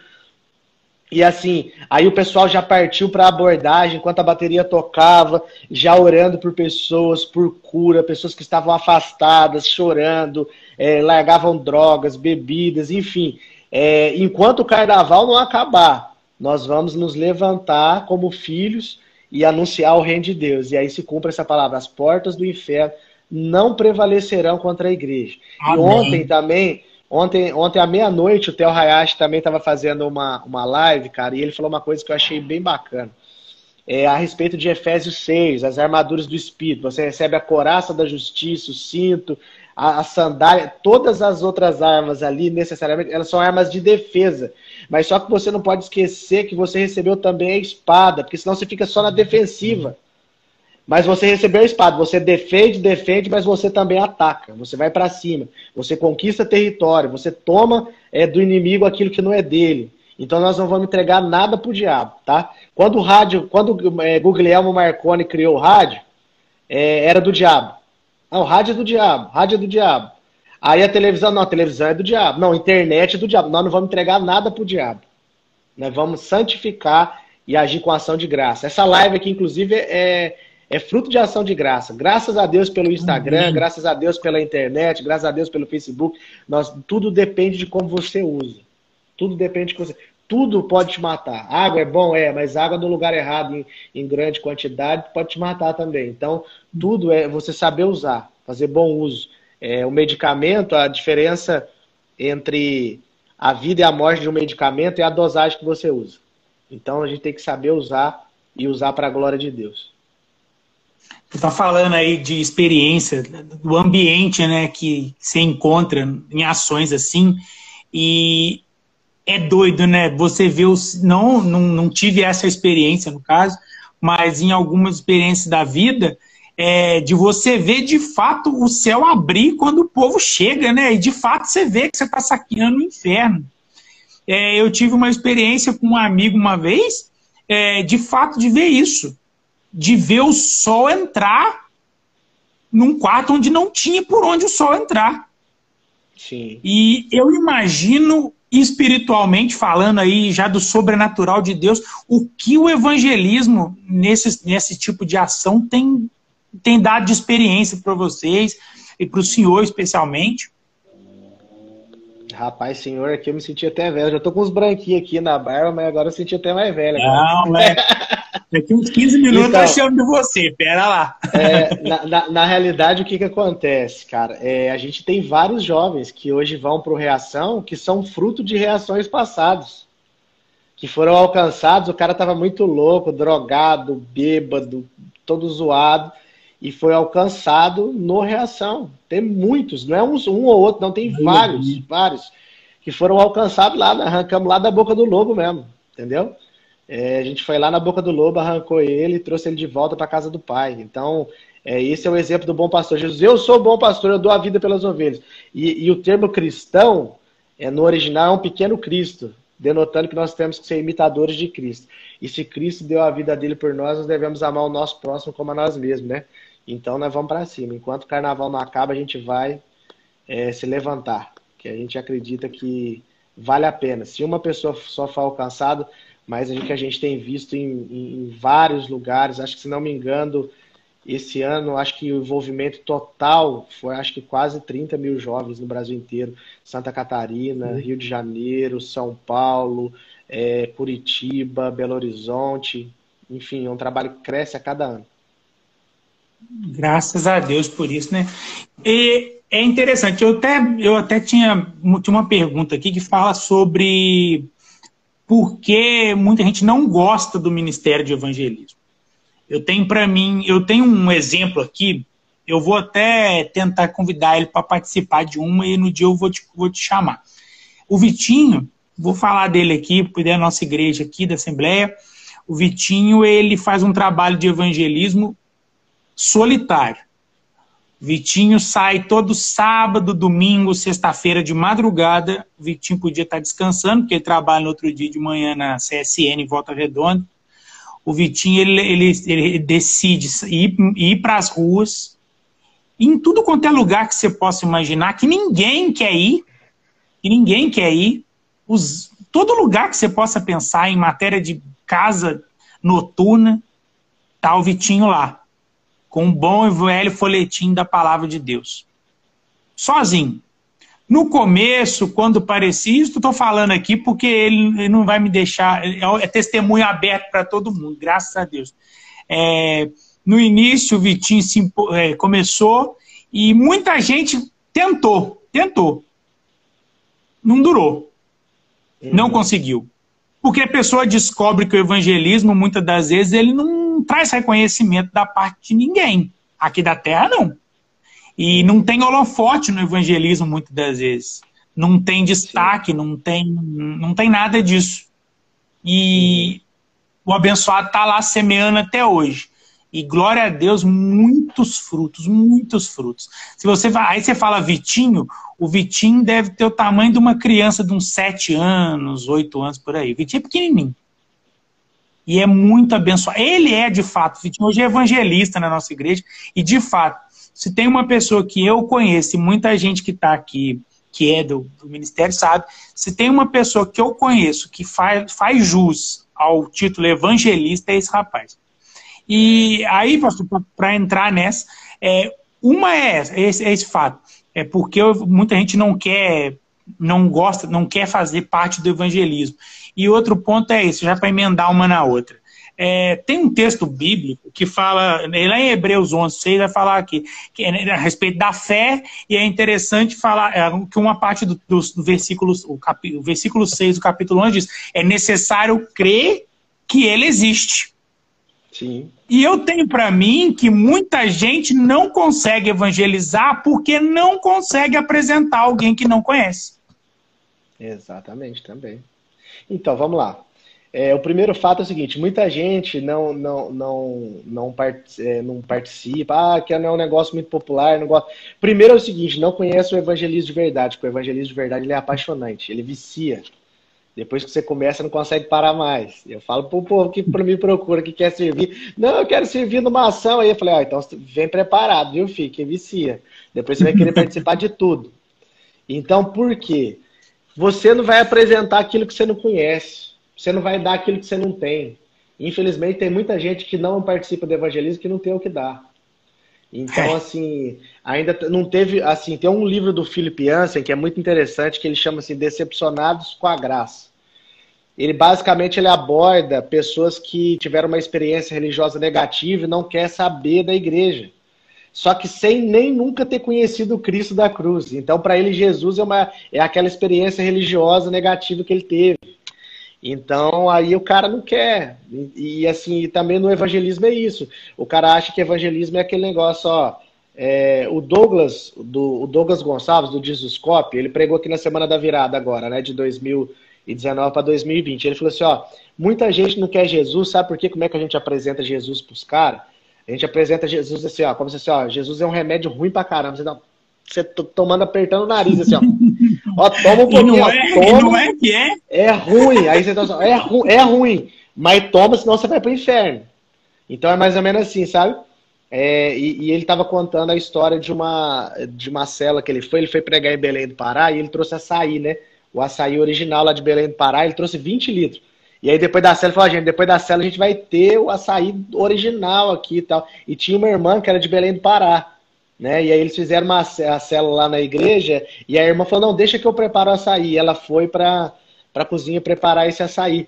E assim, aí o pessoal já partiu para abordagem, enquanto a bateria tocava, já orando por pessoas, por cura, pessoas que estavam afastadas, chorando, é, largavam drogas, bebidas, enfim. É, enquanto o carnaval não acabar, nós vamos nos levantar como filhos e anunciar o reino de Deus. E aí se cumpre essa palavra: as portas do inferno não prevalecerão contra a igreja. Amém. E ontem também Ontem, ontem à meia-noite, o Theo Hayashi também estava fazendo uma, uma live, cara, e ele falou uma coisa que eu achei bem bacana. É, a respeito de Efésios 6, as armaduras do Espírito. Você recebe a coraça da justiça, o cinto, a, a sandália, todas as outras armas ali, necessariamente, elas são armas de defesa. Mas só que você não pode esquecer que você recebeu também a espada, porque senão você fica só na defensiva. Mas você recebeu a espada, você defende, defende, mas você também ataca. Você vai para cima, você conquista território, você toma é, do inimigo aquilo que não é dele. Então nós não vamos entregar nada pro diabo, tá? Quando o rádio, quando é, Guglielmo Marconi criou o rádio, é, era do diabo. Não, o rádio é do diabo, rádio é do diabo. Aí a televisão, não, a televisão é do diabo. Não, a internet é do diabo. Nós não vamos entregar nada pro diabo. Nós vamos santificar e agir com ação de graça. Essa live aqui, inclusive, é, é fruto de ação de graça. Graças a Deus pelo Instagram, uhum. graças a Deus pela internet, graças a Deus pelo Facebook. Nós, tudo depende de como você usa. Tudo depende de você. Tudo pode te matar. Água é bom, é, mas água no lugar errado, em, em grande quantidade, pode te matar também. Então, tudo é você saber usar, fazer bom uso. É, o medicamento, a diferença entre a vida e a morte de um medicamento é a dosagem que você usa. Então, a gente tem que saber usar e usar para a glória de Deus. Você está falando aí de experiência, do ambiente né, que se encontra em ações assim, e é doido, né? Você vê os. Não, não, não tive essa experiência, no caso, mas em algumas experiências da vida, é, de você ver de fato o céu abrir quando o povo chega, né? E de fato você vê que você está saqueando o inferno. É, eu tive uma experiência com um amigo uma vez é, de fato de ver isso, de ver o sol entrar num quarto onde não tinha por onde o sol entrar. Sim. E eu imagino espiritualmente falando aí já do sobrenatural de Deus, o que o evangelismo nesse, nesse tipo de ação tem, tem dado de experiência para vocês e para o senhor especialmente? Rapaz, senhor, aqui eu me senti até velho. Já tô com uns branquinhos aqui na barba, mas agora eu senti até mais velho. Não, é. Daqui uns 15 minutos então, eu chamo de você, pera lá. É, na, na, na, realidade, o que, que acontece, cara? É, a gente tem vários jovens que hoje vão para Reação que são fruto de reações passadas. Que foram alcançados, o cara estava muito louco, drogado, bêbado, todo zoado, e foi alcançado no Reação. Tem muitos, não é um, um ou outro, não, tem vários, vários, que foram alcançados lá, arrancamos lá da boca do lobo mesmo, entendeu? É, a gente foi lá na boca do lobo, arrancou ele e trouxe ele de volta para casa do pai. Então, é, esse é o exemplo do bom pastor. Jesus, eu sou bom pastor, eu dou a vida pelas ovelhas. E, e o termo cristão, é, no original, é um pequeno Cristo, denotando que nós temos que ser imitadores de Cristo. E se Cristo deu a vida dele por nós, nós devemos amar o nosso próximo como a nós mesmos, né? Então, nós vamos para cima. Enquanto o carnaval não acaba, a gente vai é, se levantar. Que a gente acredita que vale a pena. Se uma pessoa só for alcançada, mas o que a gente tem visto em, em, vários lugares, acho que se não me engano, esse ano, acho que o envolvimento total foi acho que quase 30 mil jovens no Brasil inteiro. Santa Catarina, uhum. Rio de Janeiro, São Paulo, é, Curitiba, Belo Horizonte. Enfim, é um trabalho que cresce a cada ano. Graças a Deus por isso, né? E é interessante, eu até, eu até tinha, tinha uma pergunta aqui que fala sobre porque muita gente não gosta do ministério de evangelismo. Eu tenho para mim, eu tenho um exemplo aqui, eu vou até tentar convidar ele para participar de uma e no dia eu vou te, vou te chamar. O Vitinho, vou falar dele aqui, porque é a nossa igreja aqui da Assembleia. O Vitinho, ele faz um trabalho de evangelismo solitário. Vitinho sai todo sábado, domingo, sexta-feira de madrugada. Vitinho podia estar descansando, porque ele trabalha no outro dia de manhã na CSN em Volta Redonda. O Vitinho ele, ele, ele decide ir, ir para as ruas, em tudo quanto é lugar que você possa imaginar, que ninguém quer ir, que ninguém quer ir. Os, todo lugar que você possa pensar em matéria de casa noturna, tá o Vitinho lá com um bom e velho folhetim da palavra de Deus. Sozinho. No começo, quando parecia, isso estou falando aqui porque ele, não vai me deixar, é, é testemunho aberto para todo mundo, graças a Deus. É, no início, o Vitinho é, começou e muita gente tentou, tentou. Não durou. Uhum. Não conseguiu. Porque a pessoa descobre que o evangelismo, muitas das vezes, ele não não traz reconhecimento da parte de ninguém. Aqui da Terra, não. E não tem holofote no evangelismo, muitas das vezes. Não tem destaque, não tem, não tem nada disso. E o abençoado está lá semeando até hoje. E glória a Deus, muitos frutos, muitos frutos. Se você aí você fala Vitinho, o Vitinho deve ter o tamanho de uma criança de uns 7 anos, 8 anos por aí. O Vitinho é pequenininho. E é muito abençoado. Ele é, de fato, hoje é evangelista na nossa igreja. E, de fato, se tem uma pessoa que eu conheço, e muita gente que está aqui, que é do, do, ministério, sabe, se tem uma pessoa que eu conheço que faz, faz jus ao título evangelista, é esse rapaz. E aí, pastor, para entrar nessa, é, uma é, esse, é esse fato. É porque muita gente não quer, não gosta, não quer fazer parte do evangelismo. E outro ponto é esse, já para emendar uma na outra. É, tem um texto bíblico que fala, lá em Hebreus 11, 6, vai falar aqui, que é a respeito da fé, e é interessante falar é, que uma parte do, do, do versículo, o, cap, o versículo 6 do capítulo 11 diz: é necessário crer que ele existe. Sim. E eu tenho para mim que muita gente não consegue evangelizar porque não consegue apresentar alguém que não conhece. Exatamente, também. Então, vamos lá. É, o primeiro fato é o seguinte: muita gente não, não, não, não, part, é, não participa, ah, que não é um negócio muito popular. Não gosta. Primeiro é o seguinte: não conhece o evangelismo de verdade, porque o evangelismo de verdade ele é apaixonante, ele vicia. Depois que você começa, não consegue parar mais. Eu falo pro povo que me procura, que quer servir. Não, eu quero servir numa ação. Aí eu falei, ó, então vem preparado, viu, filho? Que vicia. Depois você vai querer participar de tudo. Então, por quê? Você não vai apresentar aquilo que você não conhece. Você não vai dar aquilo que você não tem. Infelizmente, tem muita gente que não participa do evangelismo que não tem o que dar. Então, é. assim, ainda não teve. Assim, tem um livro do Philip Jansen que é muito interessante, que ele chama assim Decepcionados com a Graça. Ele basicamente ele aborda pessoas que tiveram uma experiência religiosa negativa e não quer saber da igreja. Só que sem nem nunca ter conhecido o Cristo da cruz. Então, para ele, Jesus é, uma, é aquela experiência religiosa negativa que ele teve. Então, aí o cara não quer. E, e, assim, também no evangelismo é isso. O cara acha que evangelismo é aquele negócio, ó. É, o Douglas, do, o Douglas Gonçalves, do Jesuscope, ele pregou aqui na Semana da Virada agora, né? De 2019 para 2020. Ele falou assim, ó, muita gente não quer Jesus, sabe por quê? Como é que a gente apresenta Jesus pros caras? A gente apresenta Jesus assim, ó, como se assim, ó, Jesus é um remédio ruim pra caramba. Você, dá, você tomando, apertando o nariz, assim, ó. Ó, toma um pouquinho, não é, toma. não é que é? É ruim. Aí você tá assim, é, ru, é ruim. Mas toma, senão você vai pro inferno. Então é mais ou menos assim, sabe? É, e, e, ele estava contando a história de uma, de uma cela que ele foi. Ele foi pregar em Belém do Pará e ele trouxe açaí, né? O açaí original lá de Belém do Pará, ele trouxe 20 litros. E aí depois da cela, falou, gente, depois da cela a gente vai ter o açaí original aqui e tal. E tinha uma irmã que era de Belém do Pará. Né? E aí eles fizeram uma, a célula lá na igreja e a irmã falou, não, deixa que eu preparo o açaí. E ela foi para a cozinha preparar esse açaí.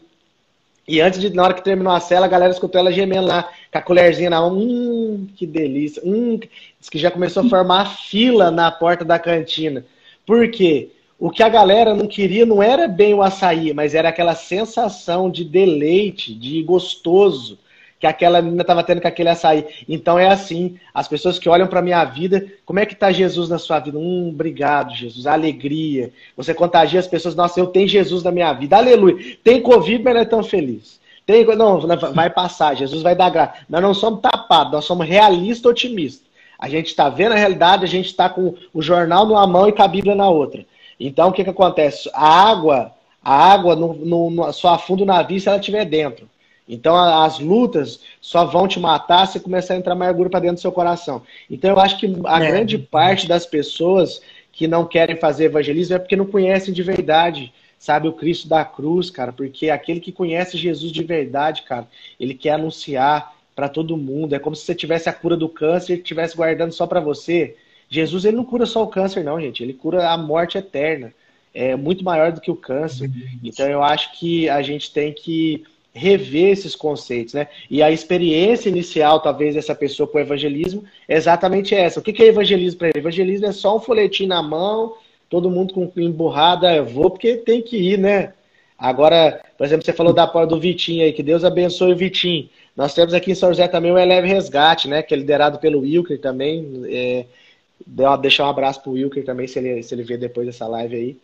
E antes de, na hora que terminou a cela, a galera escutou ela gemendo lá, com a colherzinha na mão. Hum, que delícia. Hum, diz que já começou a formar fila na porta da cantina. Por quê? O que a galera não queria não era bem o açaí, mas era aquela sensação de deleite, de gostoso que aquela menina estava tendo com aquele açaí. Então é assim, as pessoas que olham para minha vida, como é que está Jesus na sua vida? Hum, obrigado, Jesus, alegria. Você contagia as pessoas, nossa, eu tenho Jesus na minha vida, aleluia. Tem Covid, mas não é tão feliz. Tem, não, vai passar, Jesus vai dar graça. Nós não somos tapados, nós somos realistas otimistas. A gente está vendo a realidade, a gente está com o jornal numa mão e com a Bíblia na outra. Então, o que, que acontece? A água, a água no, no, no, só afunda o navio se ela estiver dentro. Então, as lutas só vão te matar se começar a entrar amargura para dentro do seu coração. Então, eu acho que a é. grande parte das pessoas que não querem fazer evangelismo é porque não conhecem de verdade, sabe, o Cristo da cruz, cara. Porque aquele que conhece Jesus de verdade, cara, ele quer anunciar para todo mundo. É como se você tivesse a cura do câncer e estivesse guardando só para você. Jesus, ele não cura só o câncer, não, gente. Ele cura a morte eterna. É muito maior do que o câncer. Então, eu acho que a gente tem que rever esses conceitos, né? E a experiência inicial, talvez, dessa pessoa com o evangelismo é exatamente essa. O que é evangelismo para ele? Evangelismo é só um folhetim na mão, todo mundo com emburrada, eu vou porque tem que ir, né? Agora, por exemplo, você falou da porta do Vitinho aí, que Deus abençoe o Vitinho. Nós temos aqui em São José também o Eleve Resgate, né? Que é liderado pelo Wilker também. É, deixar um abraço pro Wilker também, se ele, se ele ver depois dessa live aí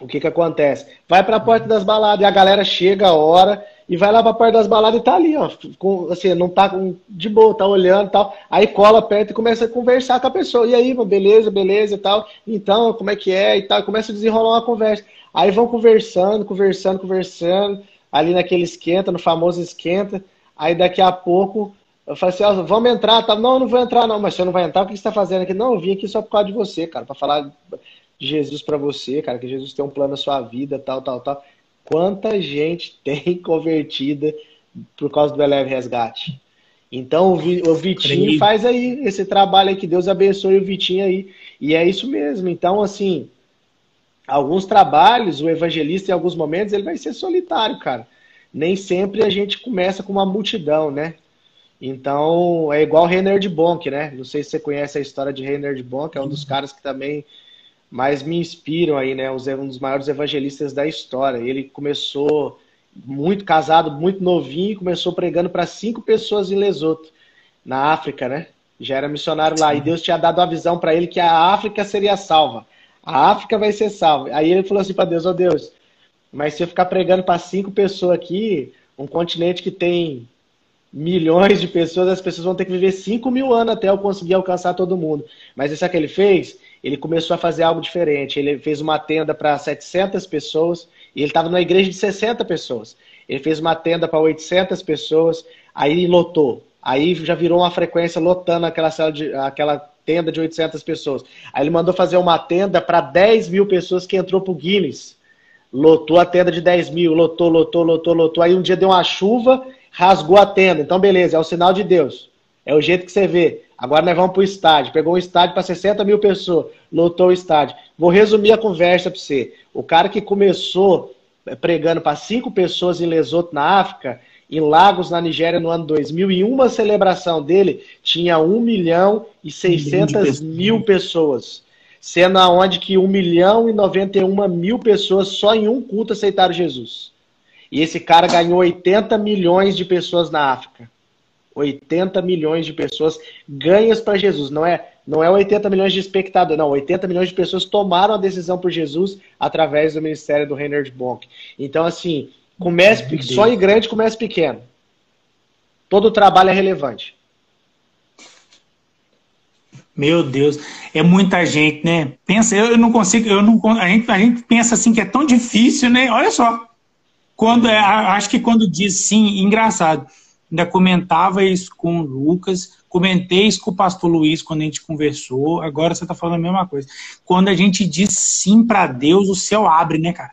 o que que acontece? Vai para a porta das baladas e a galera chega a hora e vai lá para a porta das baladas e tá ali, ó, com, assim, não tá com, de boa, tá olhando e tal. Aí cola perto e começa a conversar com a pessoa. E aí, beleza, beleza e tal. Então, como é que é e tal. Começa a desenrolar uma conversa. Aí vão conversando, conversando, conversando, ali naquele esquenta, no famoso esquenta. Aí daqui a pouco eu falo assim, vamos entrar, tá? Não, não vou entrar, não, mas você não vai entrar, o que você está fazendo aqui? Não, eu vim aqui só por causa de você, cara, para falar de Jesus para você, cara, que Jesus tem um plano na sua vida, tal, tal, tal. Quanta gente tem convertida por causa do Eleve Resgate? Então o Vitinho faz aí esse trabalho aí, que Deus abençoe o Vitinho aí. E é isso mesmo. Então, assim, alguns trabalhos, o evangelista, em alguns momentos, ele vai ser solitário, cara. Nem sempre a gente começa com uma multidão, né? Então, é igual Renner de Bonk, né? Não sei se você conhece a história de Renner de Bonk, é um dos caras que também mas me inspiram aí, né? Um dos maiores evangelistas da história. Ele começou muito casado, muito novinho, começou pregando para cinco pessoas em Lesoto, na África, né? Já era missionário lá. E Deus tinha dado a visão para ele que a África seria salva. A África vai ser salva. Aí ele falou assim para Deus: Ó oh, Deus, mas se eu ficar pregando para cinco pessoas aqui, um continente que tem milhões de pessoas, as pessoas vão ter que viver cinco mil anos até eu conseguir alcançar todo mundo. Mas isso é que ele fez? ele começou a fazer algo diferente. Ele fez uma tenda para 700 pessoas e ele estava numa igreja de 60 pessoas. Ele fez uma tenda para 800 pessoas, aí lotou. Aí já virou uma frequência lotando aquela, sala de, aquela tenda de 800 pessoas. Aí ele mandou fazer uma tenda para 10 mil pessoas que entrou para o Guinness. Lotou a tenda de 10 mil, lotou, lotou, lotou, lotou. Aí um dia deu uma chuva, rasgou a tenda. Então, beleza, é o sinal de Deus. É o jeito que você vê. Agora nós vamos para o estádio. Pegou um estádio para 60 mil pessoas, lotou o estádio. Vou resumir a conversa para você. O cara que começou pregando para cinco pessoas em Lesoto, na África, em Lagos, na Nigéria, no ano 2000, em uma celebração dele, tinha 1 milhão e 600 mil pessoas. Sendo aonde que 1 milhão e 91 mil pessoas só em um culto aceitaram Jesus. E esse cara ganhou 80 milhões de pessoas na África. 80 milhões de pessoas ganhas para Jesus. Não é, não é 80 milhões de espectadores, não. 80 milhões de pessoas tomaram a decisão por Jesus através do ministério do Reinhard Bonk. Então, assim, comece, sonhe grande, comece pequeno. Todo trabalho é relevante. Meu Deus, é muita gente, né? Pensa, eu não consigo, eu não, a gente, a gente pensa assim que é tão difícil, né? Olha só, quando é, acho que quando diz sim, engraçado ainda comentava isso com o Lucas, comentei isso com o pastor Luiz quando a gente conversou, agora você está falando a mesma coisa. Quando a gente diz sim para Deus, o céu abre, né, cara?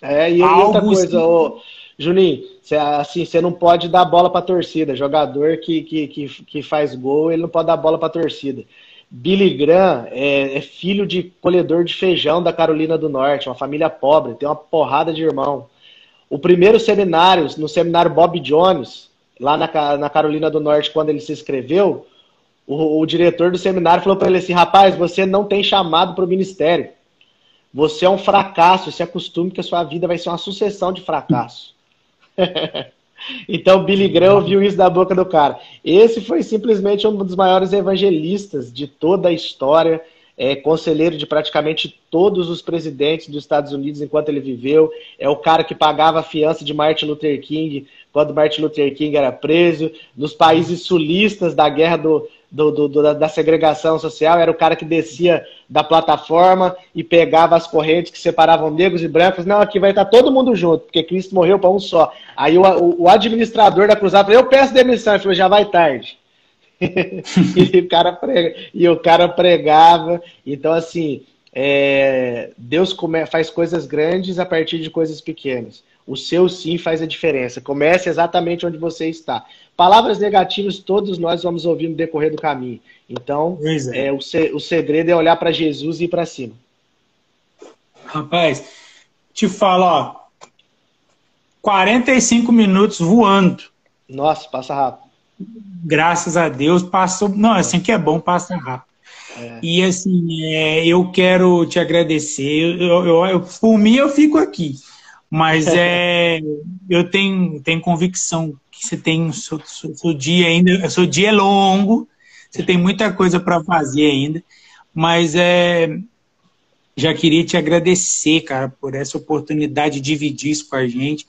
É, e Algo outra coisa, ô, Juninho, cê, assim, você não pode dar bola para torcida. Jogador que, que, que, que, faz gol, ele não pode dar bola para torcida. Billy Graham é, é, filho de colhedor de feijão da Carolina do Norte, uma família pobre, tem uma porrada de irmão. O primeiro seminário, no seminário Bob Jones, lá na, na Carolina do Norte, quando ele se inscreveu, o, o diretor do seminário falou para ele assim: rapaz, você não tem chamado para o ministério. Você é um fracasso, se acostume que a sua vida vai ser uma sucessão de fracasso. então Billy Graham ouviu isso da boca do cara. Esse foi simplesmente um dos maiores evangelistas de toda a história é conselheiro de praticamente todos os presidentes dos Estados Unidos enquanto ele viveu, é o cara que pagava a fiança de Martin Luther King quando Martin Luther King era preso, nos países sulistas da guerra do, do, do, da segregação social, era o cara que descia da plataforma e pegava as correntes que separavam negros e brancos. Não, aqui vai estar todo mundo junto, porque Cristo morreu para um só. Aí o, o, o administrador da cruzada falou, eu peço demissão. Ele falou, já vai tarde. e, o cara prega, e o cara pregava. Então, assim, é, Deus come, faz coisas grandes a partir de coisas pequenas. O seu sim faz a diferença. Comece exatamente onde você está. Palavras negativas todos nós vamos ouvir no decorrer do caminho. Então, é. É, o, o segredo é olhar para Jesus e ir para cima. Rapaz, te falo, ó, 45 minutos voando. Nossa, passa rápido graças a Deus, passou. Não, assim que é bom, passa rápido. É. E assim, é, eu quero te agradecer. Eu, eu, eu, por mim, eu fico aqui. Mas é, eu tenho, tenho convicção que você tem seu, seu, seu dia ainda. Seu dia é longo, você tem muita coisa para fazer ainda. Mas é, já queria te agradecer, cara, por essa oportunidade de dividir isso com a gente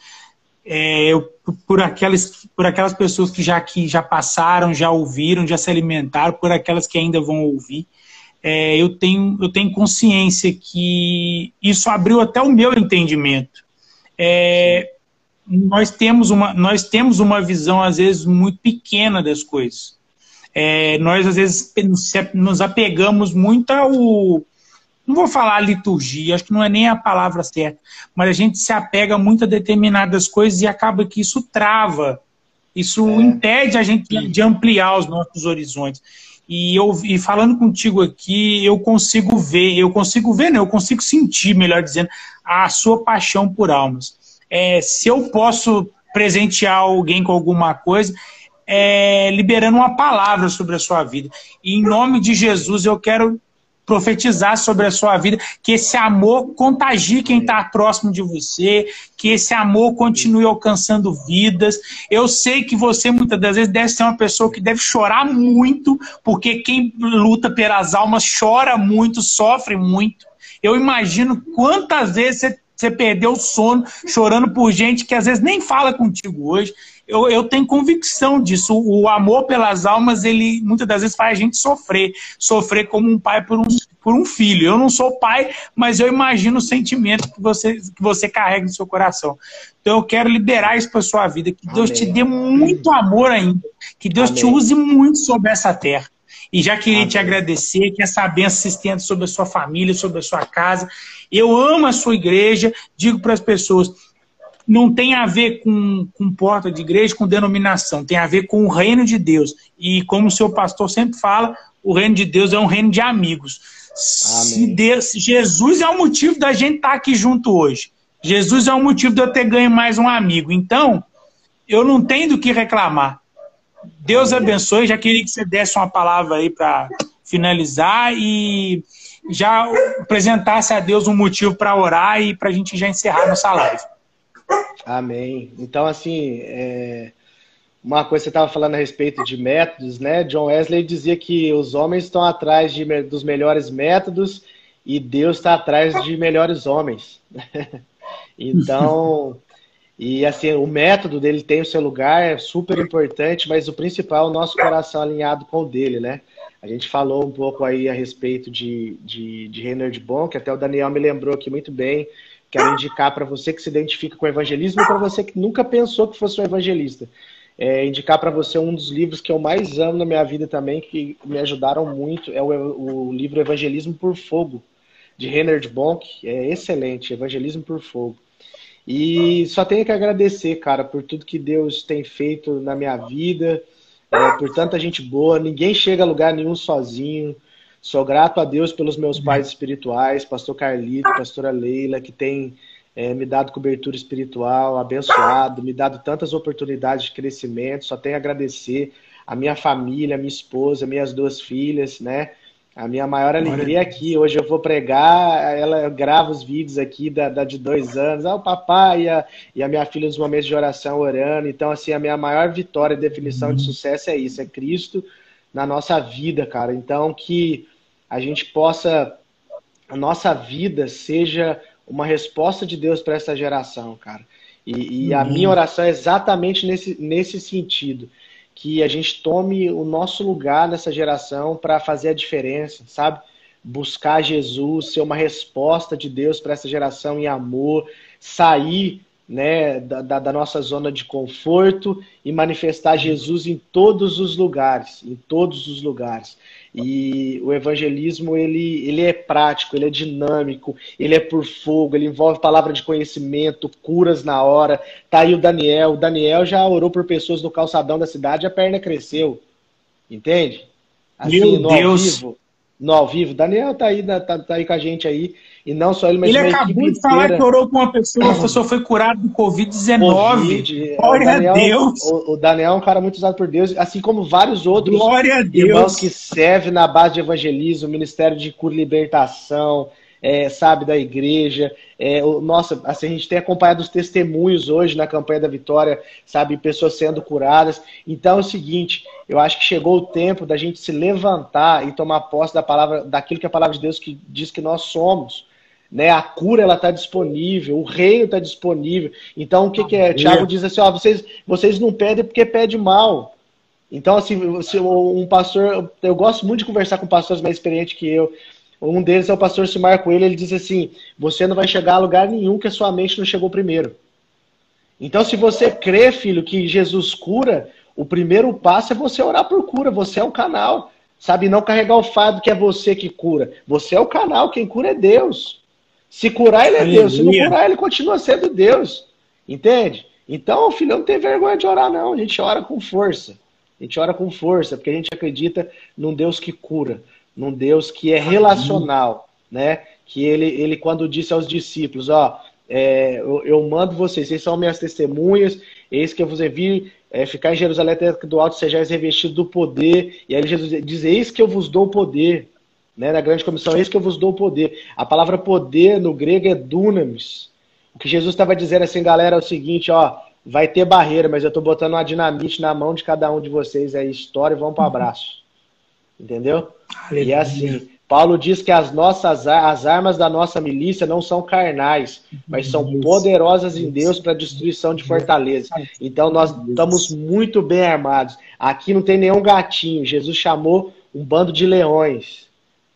é, eu, por, aquelas, por aquelas pessoas que já, que já passaram, já ouviram, já se alimentaram, por aquelas que ainda vão ouvir. É, eu, tenho, eu tenho consciência que isso abriu até o meu entendimento. É, nós, temos uma, nós temos uma visão, às vezes, muito pequena das coisas. É, nós, às vezes, nos apegamos muito ao, não vou falar liturgia, acho que não é nem a palavra certa, mas a gente se apega muito a determinadas coisas e acaba que isso trava, isso é. impede a gente de ampliar os nossos horizontes. E, eu, e falando contigo aqui, eu consigo ver, eu consigo ver, não, eu consigo sentir, melhor dizendo, a sua paixão por almas. É, se eu posso presentear alguém com alguma coisa, é, liberando uma palavra sobre a sua vida. E em nome de Jesus, eu quero profetizar sobre a sua vida, que esse amor contagie quem está próximo de você, que esse amor continue alcançando vidas. Eu sei que você muitas das vezes deve ser uma pessoa que deve chorar muito, porque quem luta pelas almas chora muito, sofre muito. Eu imagino quantas vezes você, você perdeu o sono chorando por gente que às vezes nem fala contigo hoje. Eu, eu tenho convicção disso. O, amor pelas almas, ele muitas das vezes faz a gente sofrer. Sofrer como um pai por um, por um filho. Eu não sou pai, mas eu imagino o sentimento que você, que você carrega no seu coração. Então eu quero liberar isso para sua vida. Que Deus Amém. te dê muito amor ainda. Que Deus Amém. te use muito sobre essa terra. E já queria Amém. te agradecer, que essa bênção se estenda sobre a sua família, sobre a sua casa. Eu amo a sua igreja, digo para as pessoas, não tem a ver com, com porta de igreja, com denominação, tem a ver com o reino de Deus. E como o seu pastor sempre fala, o reino de Deus é um reino de amigos. Se Deus, Jesus é o motivo da gente estar aqui junto hoje. Jesus é o motivo de eu ter ganho mais um amigo. Então, eu não tenho do que reclamar. Deus abençoe. Já queria que você desse uma palavra aí para finalizar e já apresentasse a Deus um motivo para orar e para a gente já encerrar nossa live. Amém. Então, assim, é... uma coisa que você estava falando a respeito de métodos, né? John Wesley dizia que os homens estão atrás de, dos melhores métodos e Deus está atrás de melhores homens. então, e assim, o método dele tem o seu lugar, é super importante, mas o principal é o nosso coração alinhado com o dele, né? A gente falou um pouco aí a respeito de, de, de Reinhard que até o Daniel me lembrou aqui muito bem. Quero indicar para você que se identifica com o evangelismo e para você que nunca pensou que fosse um evangelista. É, indicar para você um dos livros que eu mais amo na minha vida também, que me ajudaram muito, é o, o livro Evangelismo por Fogo, de Reinhard Bonk. É excelente, Evangelismo por Fogo. E só tenho que agradecer, cara, por tudo que Deus tem feito na minha vida, é, por tanta gente boa. Ninguém chega a lugar nenhum sozinho. Sou grato a Deus pelos meus pais espirituais, pastor Carlito, pastora Leila, que tem é, me dado cobertura espiritual, abençoado, me dado tantas oportunidades de crescimento. Só tenho a agradecer a minha família, a minha esposa, minhas duas filhas, né? A minha maior alegria é aqui. Hoje eu vou pregar, ela grava os vídeos aqui da, da de dois anos. Ah, o papai e a, e a, minha filha nos momentos de oração orando. Então, assim, a minha maior vitória e definição uhum. de sucesso é isso: é Cristo na nossa vida, cara. Então, que a gente possa, a nossa vida seja uma resposta de Deus para essa geração, cara. E, e uhum. a minha oração é exatamente nesse, nesse sentido que a gente tome o nosso lugar nessa geração para fazer a diferença, sabe? Buscar Jesus, ser uma resposta de Deus para essa geração em amor, sair né, da, da, nossa zona de conforto e manifestar Jesus em todos os lugares, em todos os lugares. E o evangelismo ele, ele é prático, ele é dinâmico, ele é por fogo, ele envolve palavra de conhecimento, curas na hora. Tá aí o Daniel, o Daniel já orou por pessoas no calçadão da cidade, a perna cresceu. Entende? Assim, Meu no Deus. Ao vivo, no ao vivo. Daniel tá aí, tá, tá aí com a gente aí. E não só ele, mas Ele acabou de falar que orou com uma pessoa, a pessoa foi curada do Covid-19. COVID, Glória Daniel, a Deus. O, o, Daniel é um cara muito usado por Deus, assim como vários outros Glória a Deus. irmãos que servem na base de evangelismo, Ministério de Cura e Libertação, é, sabe, da igreja. É, o, nossa, assim, a gente tem acompanhado os testemunhos hoje na campanha da vitória, sabe, pessoas sendo curadas. Então é o seguinte, eu acho que chegou o tempo da gente se levantar e tomar posse da palavra, daquilo que a palavra de Deus que diz que nós somos né? A cura ela está disponível, o reino está disponível. Então o que, que é? Tiago diz assim: ó, vocês, vocês não pedem porque pede mal. Então, assim, um pastor, eu gosto muito de conversar com pastores mais experientes que eu. Um deles é o pastor Simar Coelho, ele diz assim: você não vai chegar a lugar nenhum que a sua mente não chegou primeiro. Então, se você crê, filho, que Jesus cura, o primeiro passo é você orar por cura, você é o canal. Sabe, não carregar o fardo que é você que cura. Você é o canal, quem cura é Deus. Se curar, ele é Aleluia. Deus. Se não curar, ele continua sendo Deus. Entende? Então, filho, não tem vergonha de orar, não. A gente ora com força. A gente ora com força, porque a gente acredita num Deus que cura, num Deus que é relacional, né? Que ele, ele quando disse aos discípulos, ó, é, eu, eu, mando vocês, vocês são minhas testemunhas, eis que eu vos envio, é, ficar em Jerusalém até que do alto sejais revestido do poder. E aí Jesus diz, eis que eu vos dou poder né, na grande comissão, eis que eu vos dou poder. A palavra poder no grego é dunamis. O que Jesus estava dizendo assim, galera, é o seguinte, ó, vai ter barreira, mas eu estou botando uma dinamite na mão de cada um de vocês aí, história e vamos para abraço. Entendeu? Aleluia. E é assim, Paulo diz que as nossas as armas da nossa milícia não são carnais, mas são poderosas em Deus para destruição de fortalezas. Então nós estamos muito bem armados. Aqui não tem nenhum gatinho. Jesus chamou um bando de leões,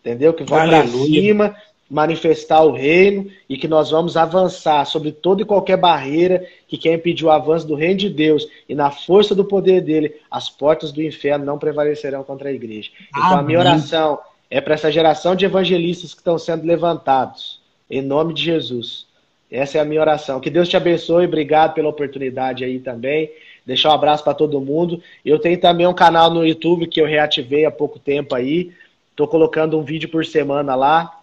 entendeu? Que vão para cima manifestar o reino e que nós vamos avançar sobre toda e qualquer barreira que quer impedir o avanço do reino de Deus e na força do poder dele, as portas do inferno não prevalecerão contra a igreja. Então Amém. a minha oração é para essa geração de evangelistas que estão sendo levantados, em nome de Jesus. Essa é a minha oração. Que Deus te abençoe, obrigado pela oportunidade aí também. Deixar um abraço para todo mundo. Eu tenho também um canal no YouTube que eu reativei há pouco tempo aí. Estou colocando um vídeo por semana lá.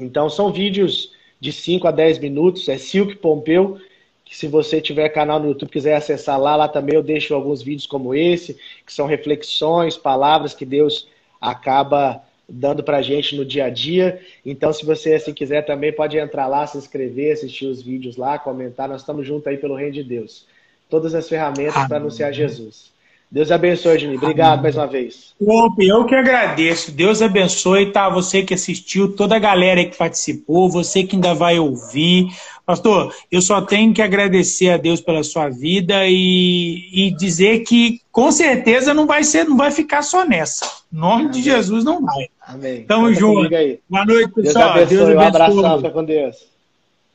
Então são vídeos de 5 a 10 minutos. É Silk Pompeu. Que se você tiver canal no YouTube quiser acessar lá, lá também eu deixo alguns vídeos como esse, que são reflexões, palavras que Deus acaba dando para a gente no dia a dia. Então, se você assim quiser também, pode entrar lá, se inscrever, assistir os vídeos lá, comentar. Nós estamos juntos aí pelo Reino de Deus. Todas as ferramentas para anunciar Jesus. Deus abençoe, Juninho. Obrigado mais uma vez. Eu que agradeço. Deus abençoe, tá? Você que assistiu, toda a galera que participou, você que ainda vai ouvir. Pastor, eu só tenho que agradecer a Deus pela sua vida e, e dizer que com certeza não vai ser, não vai ficar só nessa. Em nome Amém. de Jesus não vai. Amém. Tamo junto. Boa noite, pessoal. Deus abençoe. Deus abençoe. Um abração, fica com Deus.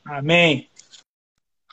Amém.